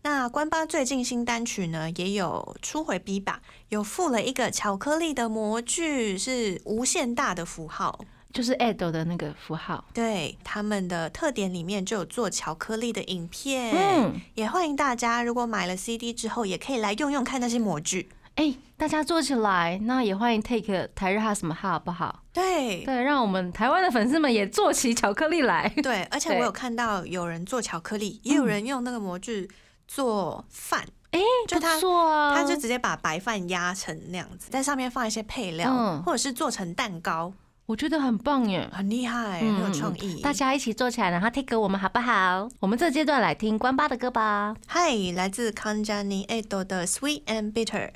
S2: 那关八最近新单曲呢，也有出回 B 吧，有附了一个巧克力的模具，是无限大的符号。
S1: 就是 Ado 的那个符号，
S2: 对他们的特点里面就有做巧克力的影片，嗯，也欢迎大家如果买了 CD 之后，也可以来用用看那些模具，
S1: 哎，大家做起来，那也欢迎 Take 台日哈什么哈，好不好？
S2: 对。
S1: 对，让我们台湾的粉丝们也做起巧克力来，
S2: 对，而且我有看到有人做巧克力，也有人用那个模具做饭，
S1: 哎，就他做啊，
S2: 他就直接把白饭压成那样子，在上面放一些配料，或者是做成蛋糕。
S1: 我觉得很棒耶，
S2: 很厉害，很有创意。
S1: 大家一起做起来，然后 take 我们好不好？我们这阶段来听关巴的歌吧。
S2: 嗨，来自 Kanjani Ado 的 Sweet and Bitter。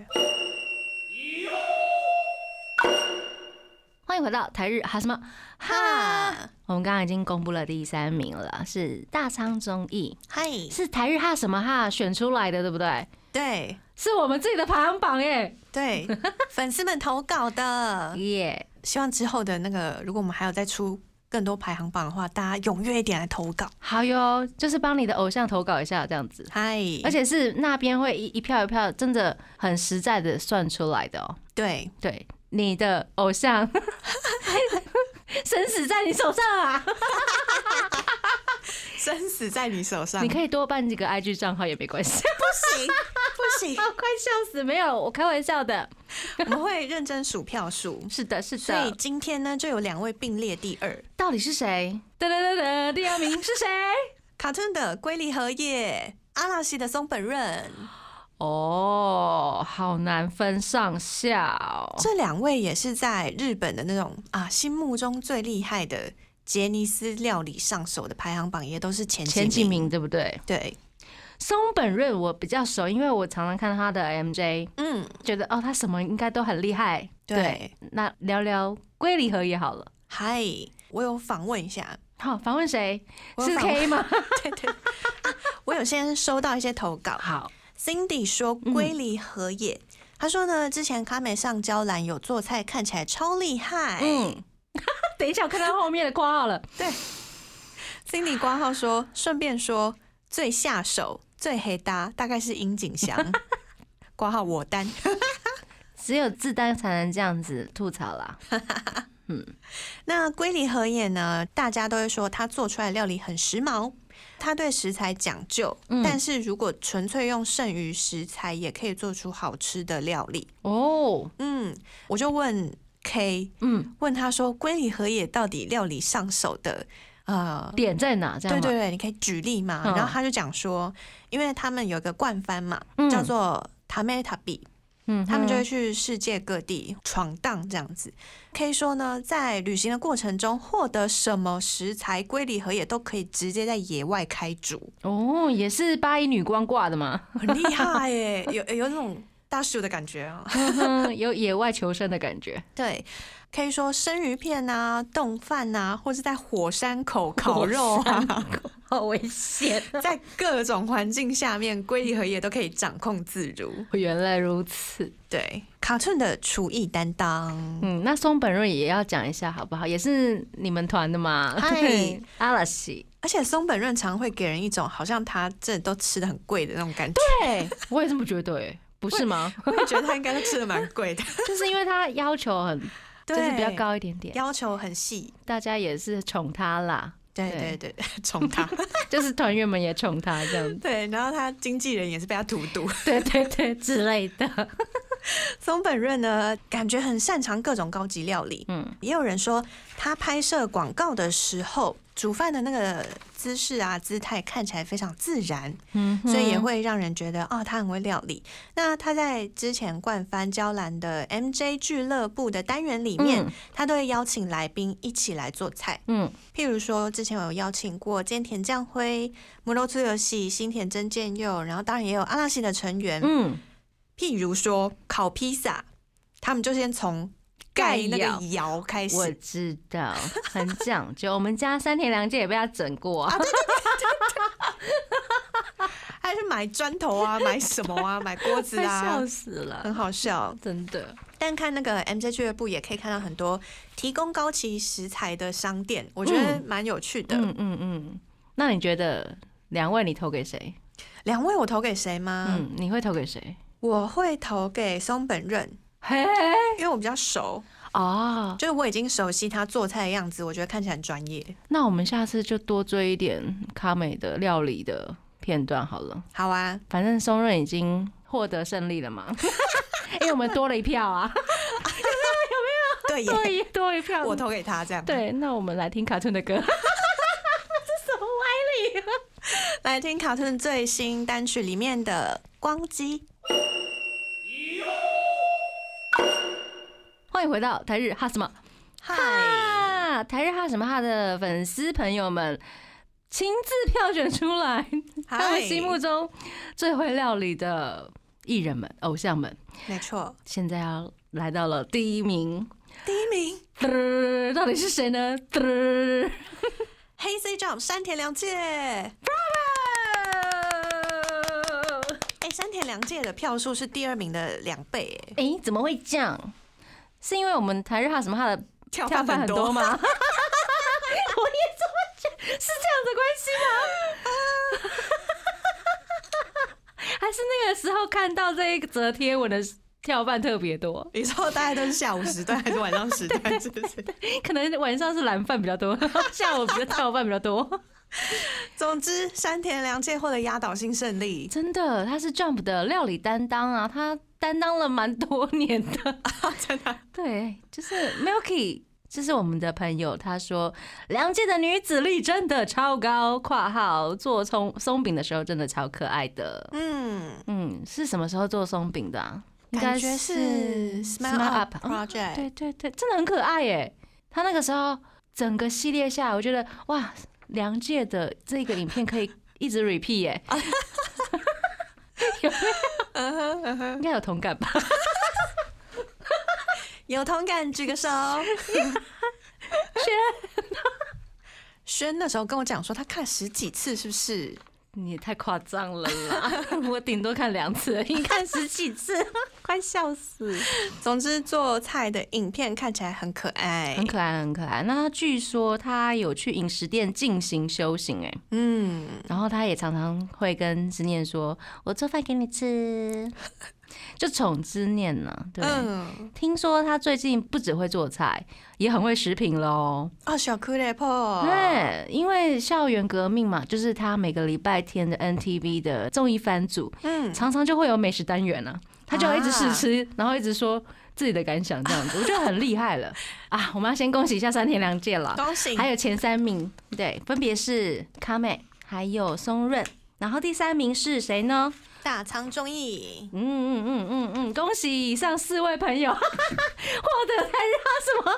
S1: 欢迎回到台日哈什么哈？我们刚刚已经公布了第三名了，是大仓忠义。
S2: 嗨，
S1: 是台日哈什么哈选出来的，对不对？
S2: 对，
S1: 是我们自己的排行榜耶。
S2: 对，粉丝们投稿的
S1: 耶。
S2: 希望之后的那个，如果我们还有再出更多排行榜的话，大家踊跃一点来投稿。
S1: 好哟，就是帮你的偶像投稿一下这样子。
S2: 嗨，
S1: 而且是那边会一一票一票，真的很实在的算出来的哦。
S2: 对
S1: 对，你的偶像 生死在你手上啊！
S2: 生死在你手上，
S1: 你可以多办几个 IG 账号也没关系。
S2: 不行不行，
S1: 快笑死！没有，我开玩笑的。
S2: 我们会认真数票数。
S1: 是的，是的。
S2: 所以今天呢，就有两位并列第二，
S1: 到底是谁？哒哒哒哒，第二名是谁？
S2: 卡顿的龟梨和也，阿拉西的松本润。
S1: 哦，好难分上下。
S2: 这两位也是在日本的那种啊，心目中最厉害的。杰尼斯料理上手的排行榜也都是前
S1: 前几名，对不对？
S2: 对。
S1: 松本润我比较熟，因为我常常看他的 MJ，嗯，觉得哦，他什么应该都很厉害。对，那聊聊龟梨和也好了。
S2: 嗨，我有访问一下。
S1: 好，访问谁？是 K 吗？
S2: 对 对。我有先收到一些投稿。
S1: 好
S2: ，Cindy 说龟梨和也，他说呢，之前卡美上娇兰有做菜，看起来超厉害。嗯，
S1: 等一下我看到后面的括号了。
S2: 对，Cindy 挂号说，顺便说最下手。最黑搭大概是樱井翔，挂号我单，
S1: 只有自单才能这样子吐槽啦。
S2: 嗯，那龟梨和也呢？大家都会说他做出来料理很时髦，他对食材讲究，但是如果纯粹用剩余食材也可以做出好吃的料理哦。嗯，我就问 K，嗯，问他说龟梨和也到底料理上手的。
S1: 呃，点在哪？这样
S2: 对对对，你可以举例嘛。然后他就讲说，因为他们有一个惯番嘛，叫做塔梅塔比，嗯，他们就会去世界各地闯荡这样子。可以说呢，在旅行的过程中，获得什么食材，龟梨和也都可以直接在野外开煮。
S1: 哦，也是八一女光挂的吗？
S2: 很厉害耶，有有那种大叔的感觉啊，
S1: 有野外求生的感觉。
S2: 对。可以说生鱼片啊、冻饭啊，或是在火山口烤肉啊，
S1: 好危险！
S2: 在各种环境下面，龟梨和也都可以掌控自如。
S1: 原来如此，
S2: 对，卡顿的厨艺担当。
S1: 嗯，那松本润也要讲一下好不好？也是你们团的嘛？
S2: 嗨，
S1: 阿拉西。
S2: 而且松本润常会给人一种好像他这都吃的很贵的那种感觉。
S1: 对，我也这么觉得，不是吗？
S2: 我也觉得他应该都吃的蛮贵的，
S1: 就是因为他要求很。就是比较高一点点，
S2: 要求很细，
S1: 大家也是宠他啦。
S2: 对对对，宠他，
S1: 就是团员们也宠他这样。
S2: 对，然后他经纪人也是被他荼毒，
S1: 对对对之类的。
S2: 松本润呢，感觉很擅长各种高级料理。嗯，也有人说他拍摄广告的时候，煮饭的那个姿势啊、姿态看起来非常自然，嗯，所以也会让人觉得哦，他很会料理。那他在之前冠番娇兰的 MJ 俱乐部的单元里面，他都会邀请来宾一起来做菜。嗯，譬如说之前有邀请过菅田将晖、摩罗出游戏、新田真剑佑，然后当然也有阿拉西的成员。嗯。譬如说烤披萨，他们就先从盖那个窑开始。
S1: 我知道，很讲究。我们家三田良介也被他整过，啊
S2: 还 是买砖头啊，买什么啊，买锅子啊，
S1: 笑死了，
S2: 很好笑，
S1: 真的。
S2: 但看那个 MJ 俱乐部，也可以看到很多提供高级食材的商店，我觉得蛮有趣的。嗯嗯
S1: 嗯。那你觉得两位你投给谁？
S2: 两位我投给谁吗？
S1: 嗯，你会投给谁？
S2: 我会投给松本润，嘿，因为我比较熟啊，就是我已经熟悉他做菜的样子，我觉得看起来很专业。
S1: 那我们下次就多追一点卡美的料理的片段好了。
S2: 好啊，
S1: 反正松润已经获得胜利了嘛，因为我们多了一票啊，有没有？对，多一多一票，
S2: 我投给他这样。
S1: 对，那我们来听卡顿的歌，这什么歪理？
S2: 来听卡顿最新单曲里面的《光机》。
S1: 欢迎回到台日哈什么？
S2: 哈，
S1: 台日哈什么哈的粉丝朋友们，亲自票选出来他们心目中最会料理的艺人们、偶像们。
S2: 没错，
S1: 现在要来到了第一名，
S2: 第一名，
S1: 到底是谁呢？
S2: 黑 C Jump 山田凉介。哎山田凉介的票数是第二名的两倍，
S1: 哎，哎，怎么会这样？是因为我们台日哈什么他的跳饭很多吗？我也这么觉得，是这样的关系吗？还是那个时候看到这一则贴文的跳饭特别多？
S2: 你说大概都是下午时段还是晚上时段？是不是？
S1: 可能晚上是蓝饭比较多，下午比较跳饭比较多。
S2: 总之，山田凉介获得压倒性胜利。
S1: 真的，他是 Jump 的料理担当啊，他担当了蛮多年的。
S2: 真的，
S1: 对，就是 Milky，这是我们的朋友，他说梁介的女子力真的超高。括号做松松饼的时候真的超可爱的。嗯嗯，是什么时候做松饼的？啊？
S2: 应该是 Smile Up Project。
S1: 对对对，真的很可爱耶。他那个时候。整个系列下来，我觉得哇，梁界的这个影片可以一直 repeat 耶，有没有？应该有同感吧？
S2: 有同感举个手。
S1: 轩，
S2: 轩那时候跟我讲说，他看十几次，是不是？
S1: 你也太夸张了啦！我顶多看两次，你看十几次，快笑死。
S2: 总之，做菜的影片看起来很可爱，
S1: 很可爱，很可爱。那据说他有去饮食店进行修行，哎，嗯，然后他也常常会跟思念说：“我做饭给你吃。” 就宠之念呢，对。听说他最近不只会做菜，也很会食品喽。
S2: 哦，小酷雷婆。
S1: 对，因为校园革命嘛，就是他每个礼拜天的 NTV 的综艺番组，嗯，常常就会有美食单元呢。他就一直试吃，然后一直说自己的感想，这样子，我觉得很厉害了 啊！我们要先恭喜一下三田良介了，
S2: 恭喜！
S1: 还有前三名，对，分别是卡美，还有松润，然后第三名是谁呢？
S2: 大仓中义，
S1: 嗯嗯嗯嗯嗯，恭喜以上四位朋友。获得参加什么？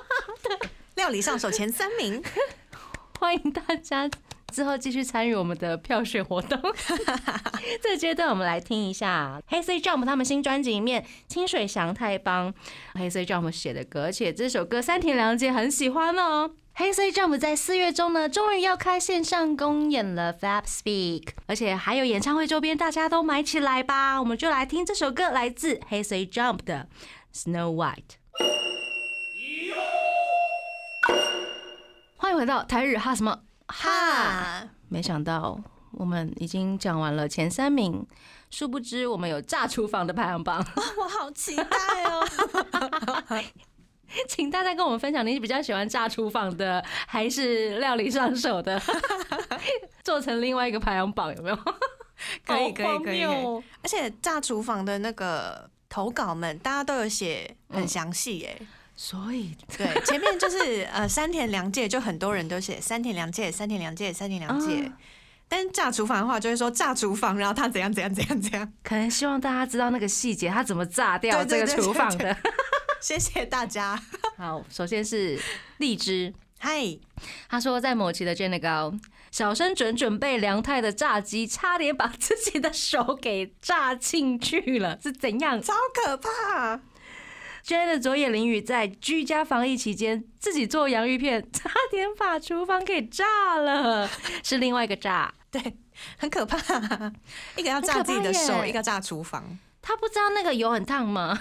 S2: 的料理上手前三名，
S1: 欢迎大家之后继续参与我们的票选活动。这个阶段我们来听一下黑 C Jump 他们新专辑里面清水祥太帮黑 C Jump 写的歌，而且这首歌三田良介很喜欢哦。黑 C Jump 在四月中呢，终于要开线上公演了 Fab Speak，而且还有演唱会周边，大家都买起来吧！我们就来听这首歌，来自黑 C Jump 的 Snow White。欢迎回到台日哈什么哈？没想到我们已经讲完了前三名，殊不知我们有炸厨房的排行榜，
S2: 我好期待哦！
S1: 请大家跟我们分享，你是比较喜欢炸厨房的，还是料理上手的？做成另外一个排行榜有没有？
S2: 可以可以可以。而且炸厨房的那个投稿们，大家都有写很详细耶。
S1: 所以
S2: 对 前面就是呃三田良介，就很多人都写三田良介，三田良介，三田良介。但炸厨房的话，就会说炸厨房，然后他怎样怎样怎样怎样。
S1: 可能希望大家知道那个细节，他怎么炸掉这个厨房的。
S2: 谢谢大家。
S1: 好，首先是荔枝，
S2: 嗨，
S1: 他说在某期的煎的糕，小生准准备凉太的炸鸡，差点把自己的手给炸进去了，是怎样？
S2: 超可怕！
S1: 煎的左眼淋雨在居家防疫期间自己做洋芋片，差点把厨房给炸了，是另外一个炸，
S2: 对，很可怕。一个要炸自己的手，一个炸厨房。
S1: 他不知道那个油很烫吗？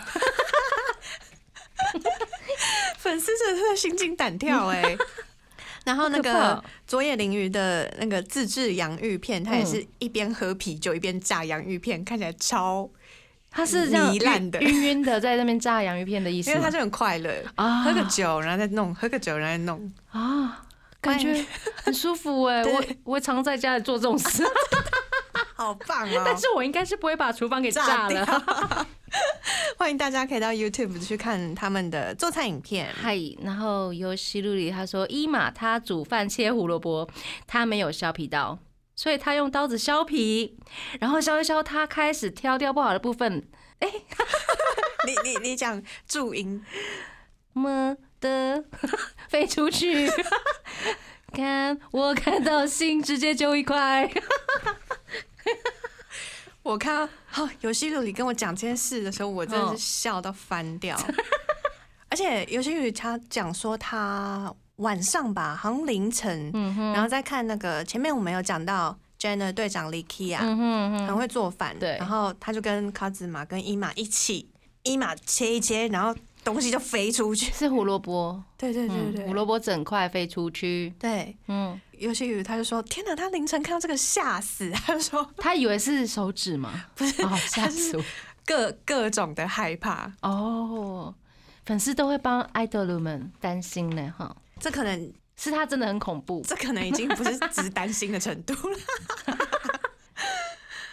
S2: 粉丝真的在心惊胆跳哎，然后那个佐野绫鱼的那个自制洋芋片，他也是一边喝啤酒一边炸洋芋片，看起来超
S1: 他是这样晕晕的在那边炸洋芋片的意思，
S2: 因为他就很快乐。啊，喝个酒然后再弄，喝个酒然后再弄。
S1: 啊，感觉很舒服哎，我我常在家里做这种事，
S2: 好棒啊！
S1: 但是我应该是不会把厨房给炸了。
S2: 欢迎大家可以到 YouTube 去看他们的做菜影片。
S1: 嗨，然后尤西路里他说，伊玛他煮饭切胡萝卜，他没有削皮刀，所以他用刀子削皮，然后削一削，他开始挑掉不好的部分。哎，
S2: 你你你讲注音
S1: 么的 飞出去，看我看到心直接就一块。
S2: 我看到好游戏录里跟我讲这件事的时候，我真的是笑到翻掉。而且游戏里他讲说他晚上吧，好像凌晨，然后再看那个前面我们有讲到 Jenna 队长 Likia 很会做饭，
S1: 对，
S2: 然后他就跟卡子玛跟伊玛一起，伊玛切一切，然后。东西就飞出去，
S1: 是胡萝卜。
S2: 对对对对，
S1: 胡萝卜整块飞出去。
S2: 对，嗯，尤其宇他就说：“天哪，他凌晨看到这个吓死！” 他就说：“
S1: 他以为是手指吗？
S2: 不是，吓死，各各种的害怕。”
S1: 哦，粉丝都会帮爱豆们担心呢，哈，
S2: 这可能
S1: 是他真的很恐怖，
S2: 这可能已经不是只是担心的程度了。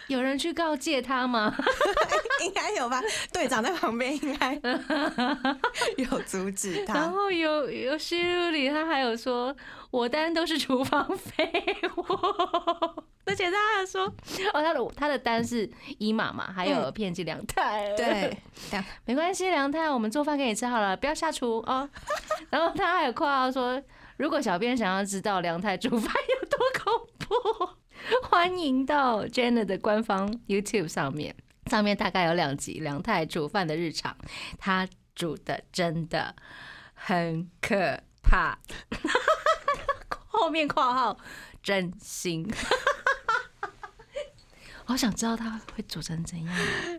S1: 有人去告诫他吗？
S2: 应该有吧，队长在旁边应该 有阻止他。
S1: 然后有有西路里，他还有说，我单都是厨房废物，而且他还说，哦，他的他的单是伊玛嘛，还有片剂凉太，
S2: 对，
S1: 没关系，凉太，我们做饭给你吃好了，不要下厨哦。然后他还有括号说，如果小编想要知道梁太煮饭 欢迎到 Jenna 的官方 YouTube 上面，上面大概有两集梁太煮饭的日常，他煮的真的很可怕。后面括号真心。好想知道他会煮成怎样。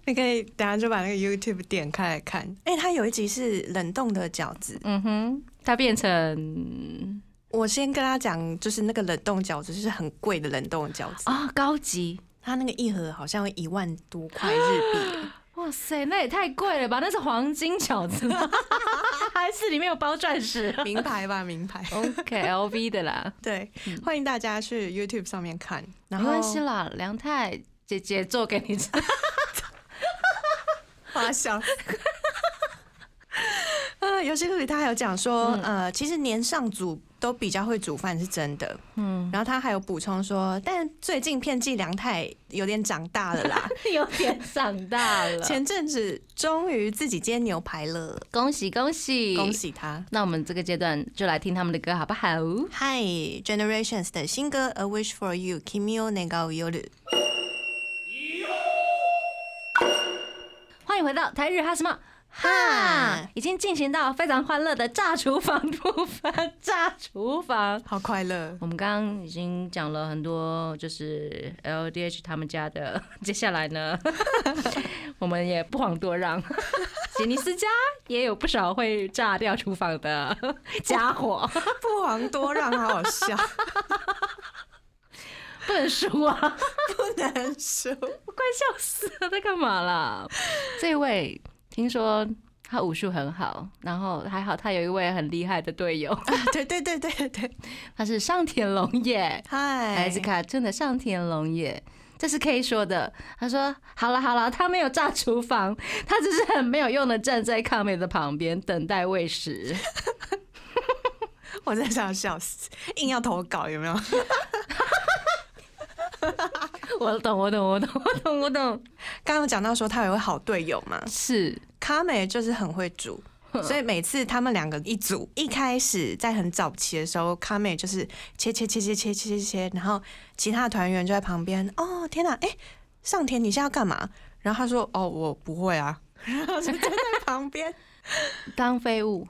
S2: 你可以等下就把那个 YouTube 点开来看。哎，他有一集是冷冻的饺子。
S1: 嗯哼，它变成……
S2: 我先跟他讲，就是那个冷冻饺子就是很贵的冷冻饺子
S1: 啊，高级。
S2: 它那个一盒好像一万多块日币。
S1: 哇塞，那也太贵了吧？那是黄金饺子吗？还是里面有包钻石？
S2: 名牌吧，名牌。
S1: OK，LV 的啦。
S2: 对，欢迎大家去 YouTube 上面看。
S1: 没关系啦，梁太。姐姐做给你吃，
S2: 花香。呃，游戏录里他还有讲说，呃，其实年上组都比较会煮饭是真的。嗯，然后他还有补充说，但最近片寄良太有点长大了啦，
S1: 有点长大了。
S2: 前阵子终于自己煎牛排了，
S1: 恭喜恭喜
S2: 恭喜他！
S1: 那我们这个阶段就来听他们的歌好不好
S2: ？Hi，Generations 的新歌《A Wish for You》，Kimio Nega Yoru。
S1: 欢迎回到台日哈什么哈，已经进行到非常欢乐的炸厨房部分。炸厨房
S2: 好快乐。
S1: 我们刚刚已经讲了很多，就是 LDH 他们家的。接下来呢，我们也不遑多让，吉尼斯家也有不少会炸掉厨房的家伙。
S2: 不遑多让，好好笑。
S1: 不能输啊！
S2: 不能输，
S1: 我快笑死了，在干嘛啦？这位听说他武术很好，然后还好他有一位很厉害的队友。
S2: 对对对对对，
S1: 他是上田龙也。
S2: 嗨，
S1: 孩子卡真的上田龙也，这是 K 说的。他说：“好了好了，他没有炸厨房，他只是很没有用的站在康美的旁边等待喂食。”
S2: 我在想笑死，硬要投稿有没有？
S1: 我懂，我懂，我懂，我懂，我懂。
S2: 刚刚讲到说他有个好队友嘛，
S1: 是
S2: 卡美就是很会煮，所以每次他们两个一组，一开始在很早期的时候，卡美就是切切切切切切切切，然后其他团员就在旁边。哦天哪，哎，上田你现在要干嘛？然后他说：哦，我不会啊。然后就站在旁边
S1: 当废物。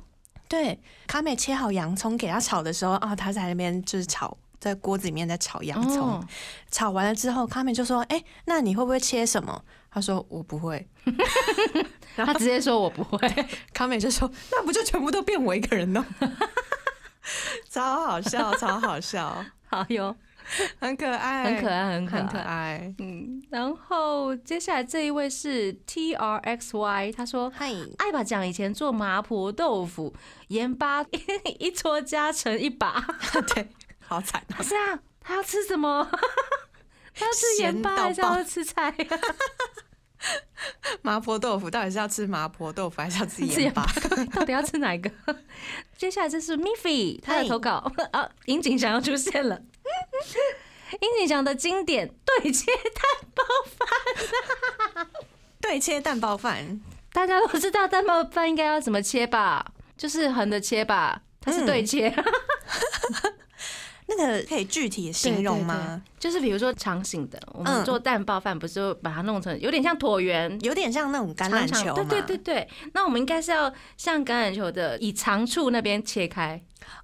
S2: 对，卡美切好洋葱给他炒的时候啊，他在那边就是炒。在锅子里面在炒洋葱，炒完了之后，卡美就说：“哎，那你会不会切什么？”他说：“我不会。”
S1: 他直接说我不会。
S2: 卡美就说：“那不就全部都变我一个人了？” 超好笑，超好笑，
S1: 好哟，
S2: 很可爱，
S1: 很可爱，很
S2: 很可爱。
S1: 嗯，然后接下来这一位是 T R X Y，他说：“嗨，艾爸讲以前做麻婆豆腐，盐巴 一撮加成一把。”
S2: 对。好惨
S1: 啊！是啊，他要吃什么？他要吃盐巴还是要吃菜？
S2: 麻婆豆腐到底是要吃麻婆豆腐还是要吃盐巴？
S1: 到底要吃哪一个？接下来这是 Miffy 他的投稿啊，尹景祥要出现了。尹景祥的经典对切蛋包饭，
S2: 对切蛋包饭，
S1: 大家都知道蛋包饭应该要怎么切吧？就是横的切吧，它是对切。
S2: 那个可以具体形容吗？
S1: 就是比如说长形的，我们做蛋包饭不是把它弄成有点像椭圆，
S2: 有点像那种橄榄球
S1: 对对对对，那我们应该是要像橄榄球的，以长处那边切开。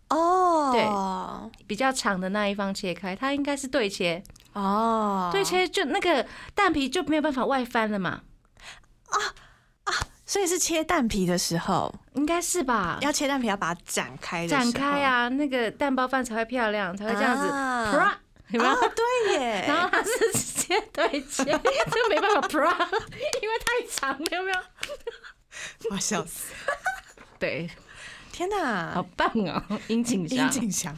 S2: 哦，
S1: 对，比较长的那一方切开，它应该是对切。哦，对切就那个蛋皮就没有办法外翻了嘛。啊。
S2: 所以是切蛋皮的时候，
S1: 应该是吧？
S2: 要切蛋皮要把它展开，
S1: 展开啊，那个蛋包饭才会漂亮，才会这样子。啊，
S2: 有没有？对耶。
S1: 然后它是直接对切，就没办法 pra，因为太长了，有没有？
S2: 我笑死。
S1: 对，
S2: 天哪，
S1: 好棒哦！殷景祥，
S2: 殷景祥。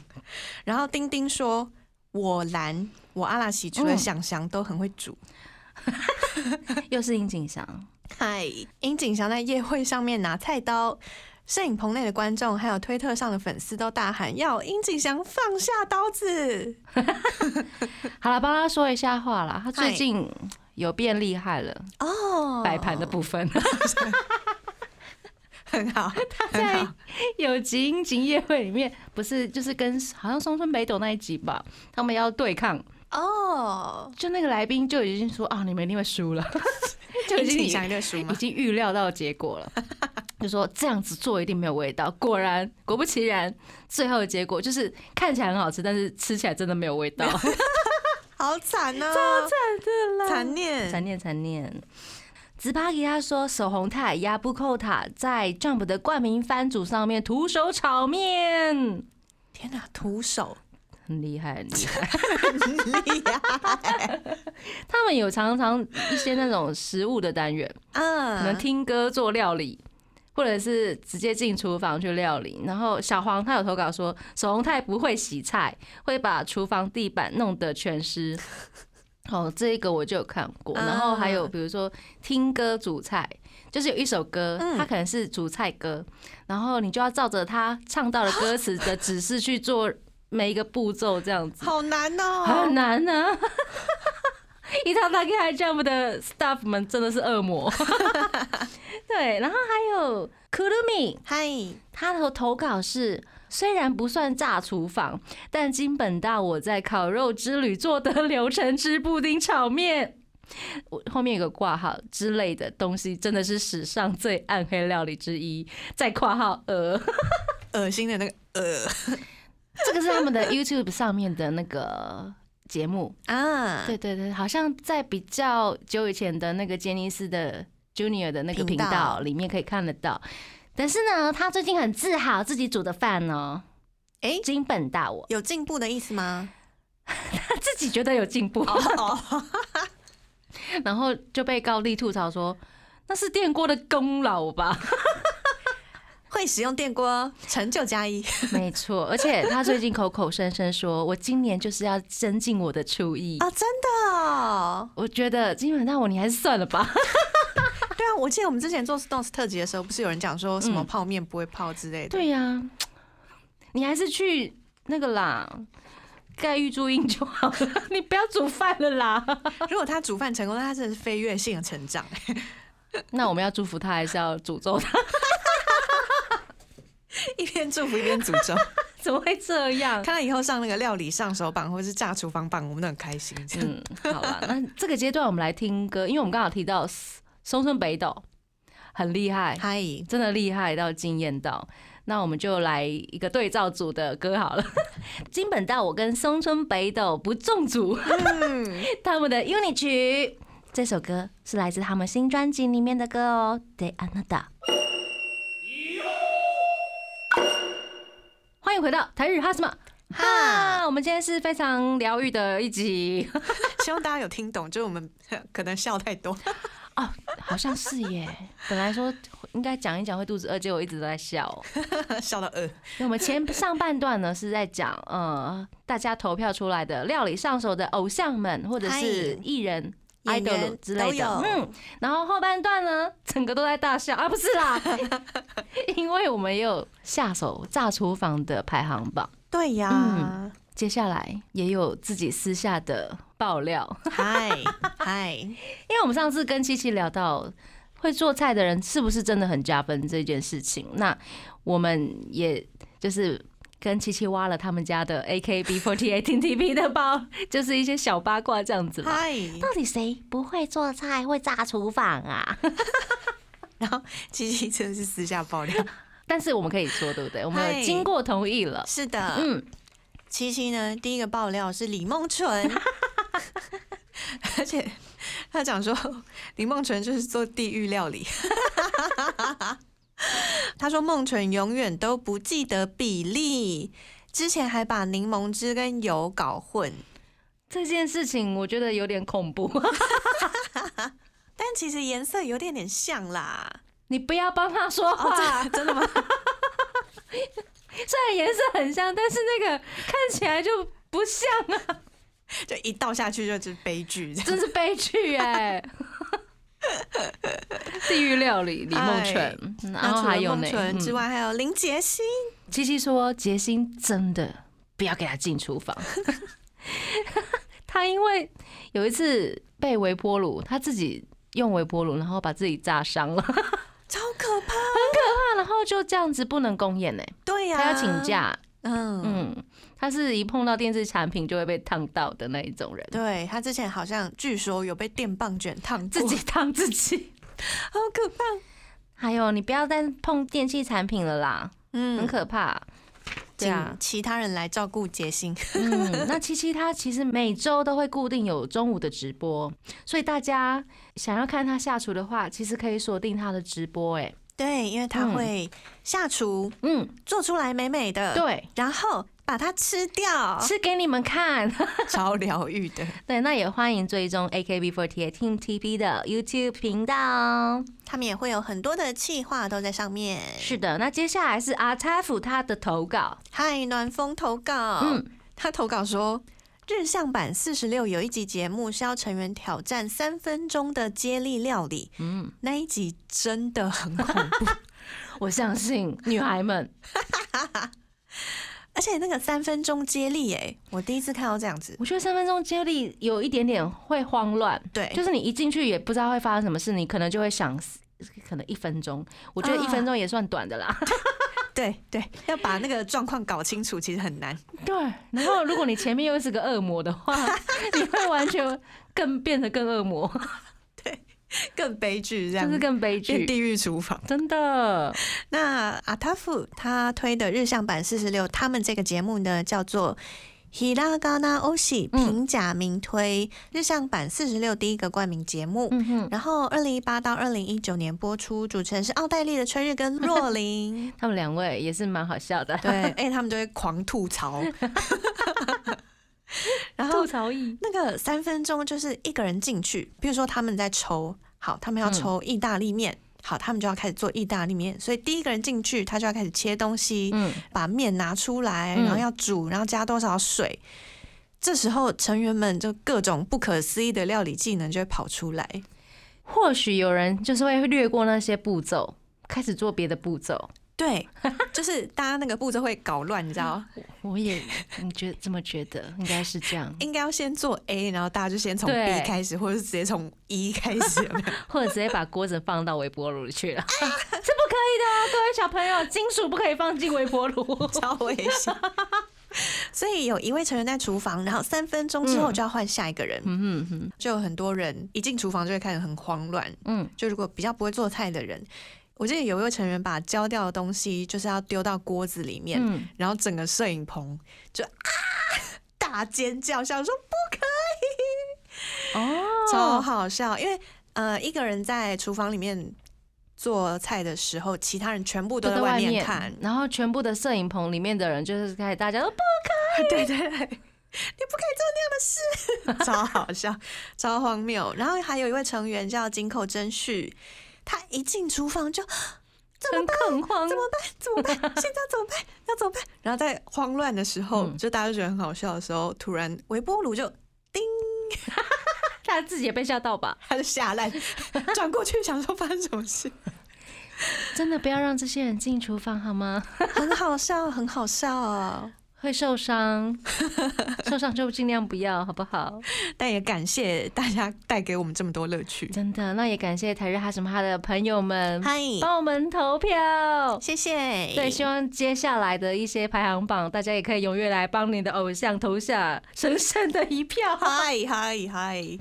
S2: 然后丁丁说：“我蓝，我阿拉西除了想想都很会煮。”
S1: 又是殷景祥。
S2: 嗨，殷景祥在夜会上面拿菜刀，摄影棚内的观众还有推特上的粉丝都大喊要殷景祥放下刀子。
S1: 好了，帮他说一下话了，他最近有变厉害了哦，摆盘的部分。
S2: 很好。
S1: 他在有集英吉夜会里面，不是就是跟好像松村北斗那一集吧，他们要对抗哦，就那个来宾就已经说啊，你们一定会输了，
S2: 就已经想输
S1: 已经预料到结果了，就说这样子做一定没有味道。果然，果不其然，最后的结果就是看起来很好吃，但是吃起来真的没有味道。
S2: 好惨哦，
S1: 超惨的啦！
S2: 残念，
S1: 残念，残念。直巴给他说：“手红太压布扣塔在 Jump 的冠名番组上面徒手炒面。”
S2: 天哪，徒手
S1: 很厉害，很厉害，
S2: 很厉害。
S1: 他们有常常一些那种食物的单元，嗯，可能听歌做料理。或者是直接进厨房去料理，然后小黄他有投稿说，手红太不会洗菜，会把厨房地板弄得全湿。哦，这一个我就有看过。然后还有比如说听歌煮菜，就是有一首歌，它可能是煮菜歌，然后你就要照着他唱到的歌词的指示去做每一个步骤，这样子。
S2: 好难哦，
S1: 很难呢。一套大 K 还 Jump 的 staff 们真的是恶魔，对，然后还有 Kurumi，
S2: 嗨，
S1: 他的投稿是虽然不算炸厨房，但金本大我在烤肉之旅做的流程吃布丁炒面，我后面有个挂号之类的东西，真的是史上最暗黑料理之一，在括号呃，
S2: 恶心的那个呃，
S1: 这个是他们的 YouTube 上面的那个。节目啊，对对对，好像在比较久以前的那个杰尼斯的 Junior 的那个频道里面可以看得到。但是呢，他最近很自豪自己煮的饭哦。哎，金本大我
S2: 有进步的意思吗？
S1: 他自己觉得有进步，然后就被高丽吐槽说那是电锅的功劳吧。
S2: 会使用电锅，成就加一。
S1: 没错，而且他最近口口声声说，我今年就是要增进我的厨艺
S2: 啊！真的，
S1: 我觉得基本上我你还是算了吧。
S2: 对啊，我记得我们之前做 Stones 特辑的时候，不是有人讲说什么泡面不会泡之类的？
S1: 对呀，你还是去那个啦，盖玉注印就好了。你不要煮饭了啦。
S2: 如果他煮饭成功，那他真的是飞跃性的成长。
S1: 那我们要祝福他，还是要诅咒他？
S2: 一边祝福一边诅咒，
S1: 怎么会这样？
S2: 看到以后上那个料理上手榜或者是炸厨房榜，我们都很开心。
S1: 嗯，好吧，那这个阶段我们来听歌，因为我们刚好提到松村北斗很厉害，
S2: 嗨，
S1: 真的厉害到惊艳到。那我们就来一个对照组的歌好了，金本道我跟松村北斗不中组，他们的 unit 曲，这首歌是来自他们新专辑里面的歌哦，De Anada。欢迎回到台日哈什么哈？我们今天是非常疗愈的一集，
S2: 希望大家有听懂。就是我们可能笑太多
S1: 哦，好像是耶。本来说应该讲一讲会肚子饿，结果一直都在笑，
S2: 笑到饿。
S1: 我们前上半段呢是在讲呃，大家投票出来的料理上手的偶像们或者是艺人。Idol 之类的，嗯，然后后半段呢，整个都在大笑。啊，不是啦，因为我们也有下手炸厨房的排行榜，
S2: 对呀，嗯
S1: 接下来也有自己私下的爆料，
S2: 嗨 嗨，
S1: 因为我们上次跟七七聊到会做菜的人是不是真的很加分这件事情，那我们也就是。跟七七挖了他们家的 AKB48 TTP 的包，就是一些小八卦这样子嘛。到底谁不会做菜会炸厨房啊？
S2: 然后七七真的是私下爆料，
S1: 但是我们可以说对不对？我们经过同意了。
S2: 是的，嗯，七七呢，第一个爆料是李梦纯，而且他讲说李梦纯就是做地狱料理。他说：“梦纯永远都不记得比例，之前还把柠檬汁跟油搞混。
S1: 这件事情我觉得有点恐怖，
S2: 但其实颜色有点点像啦。
S1: 你不要帮他说话，
S2: 真的吗？
S1: 虽然颜色很像，但是那个看起来就不像啊！
S2: 就一倒下去就是悲剧，
S1: 真是悲剧哎。” 地狱料理李梦纯，然后还有
S2: 梦纯之外，还有林杰星。
S1: 七七说杰星真的不要给他进厨房。他因为有一次被微波炉，他自己用微波炉，然后把自己炸伤了，
S2: 超可怕，很
S1: 可怕。然后就这样子不能公演呢？
S2: 对呀，
S1: 他要请假。嗯嗯，他是一碰到电视产品就会被烫到的那一种人。
S2: 对他之前好像据说有被电棒卷烫，
S1: 自己烫自己，
S2: 好可怕。
S1: 还有，你不要再碰电器产品了啦，嗯，很可怕。
S2: 对啊，其他人来照顾杰心。
S1: 嗯，那七七他其实每周都会固定有中午的直播，所以大家想要看他下厨的话，其实可以锁定他的直播。哎。
S2: 对，因为他会下厨，嗯，做出来美美的，
S1: 对，
S2: 然后把它吃掉，
S1: 吃给你们看，
S2: 超疗愈的。
S1: 对，那也欢迎追踪 AKB48 Team TV 的 YouTube 频道，
S2: 他们也会有很多的企划都在上面。
S1: 是的，那接下来是阿泰夫他的投稿，
S2: 嗨，暖风投稿，嗯，他投稿说。日向版四十六有一集节目是要成员挑战三分钟的接力料理，嗯，那一集真的很恐怖，
S1: 我相信女孩们，
S2: 而且那个三分钟接力，哎，我第一次看到这样子，
S1: 我觉得三分钟接力有一点点会慌乱，
S2: 对，
S1: 就是你一进去也不知道会发生什么事，你可能就会想，可能一分钟，我觉得一分钟也算短的啦。
S2: 对对，要把那个状况搞清楚，其实很难。
S1: 对，然后如果你前面又是个恶魔的话，你会完全更变得更恶魔，
S2: 对，更悲剧，这样。
S1: 就是更悲剧，
S2: 地狱厨房，
S1: 真的。
S2: 那阿塔夫他推的日向版四十六，他们这个节目呢叫做。希拉嘎纳欧西平假名推日向版四十六第一个冠名节目，然后二零一八到二零一九年播出，主持人是奥黛丽的春日跟若琳，
S1: 他们两位也是蛮好笑的，
S2: 对，哎，他们都会狂吐槽，
S1: 然后吐槽意
S2: 那个三分钟就是一个人进去，比如说他们在抽，好，他们要抽意大利面。好，他们就要开始做意大利面，所以第一个人进去，他就要开始切东西，嗯，把面拿出来，然后要煮，然后加多少水。这时候成员们就各种不可思议的料理技能就会跑出来。
S1: 或许有人就是会略过那些步骤，开始做别的步骤。
S2: 对，就是大家那个步骤会搞乱，你知道
S1: 我也你觉得这么觉得，应该是这样。
S2: 应该要先做 A，然后大家就先从 B 开始，或者是直接从一开始，
S1: 或者直接把锅子放到微波炉里去了，是不可以的。各位小朋友，金属不可以放进微波炉，
S2: 超危险。所以有一位成员在厨房，然后三分钟之后就要换下一个人。嗯嗯，就有很多人一进厨房就会开始很慌乱。嗯，就如果比较不会做菜的人。我记得有一位成员把焦掉的东西就是要丢到锅子里面，然后整个摄影棚就啊大尖叫，想说不可以哦，超好笑。因为呃一个人在厨房里面做菜的时候，其他人全部都在外面看，
S1: 然后全部的摄影棚里面的人就是开始大家都不可以，
S2: 对对对，你不可以做那样的事，超好笑，超荒谬。然后还有一位成员叫井口真绪。他一进厨房就怎么办？怎么办？怎么办？现在怎么办？要怎么办？然后在慌乱的时候，就大家都觉得很好笑的时候，突然微波炉就叮，
S1: 他自己也被吓到吧？
S2: 他就吓烂，转过去想说发生什么事？
S1: 真的不要让这些人进厨房好吗？
S2: 很好笑，很好笑。
S1: 会受伤，受伤就尽量不要，好不好？
S2: 但也感谢大家带给我们这么多乐趣，
S1: 真的。那也感谢台日哈什么哈的朋友们，嗨，帮我们投票，
S2: 谢谢。
S1: 对，希望接下来的一些排行榜，大家也可以踊跃来帮你的偶像投下神圣的一票。
S2: 嗨嗨嗨！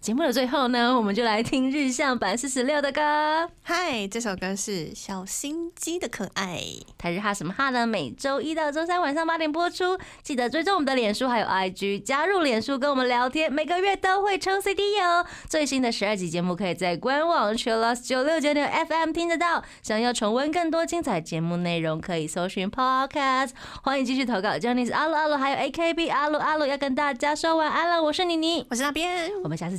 S1: 节目的最后呢，我们就来听日向版四十六的歌。
S2: 嗨，这首歌是小心机的可爱。
S1: 台日哈什么哈呢？每周一到周三晚上八点播出，记得追踪我们的脸书还有 IG，加入脸书跟我们聊天，每个月都会抽 CD 哦。最新的十二集节目可以在官网 Chillus 九六九点 FM 听得到。想要重温更多精彩节目内容，可以搜寻 Podcast。欢迎继续投稿 j o n 是阿鲁阿鲁，还有 AKB 阿鲁阿鲁要跟大家说晚安了。我是妮妮，
S2: 我是那边，
S1: 我们下次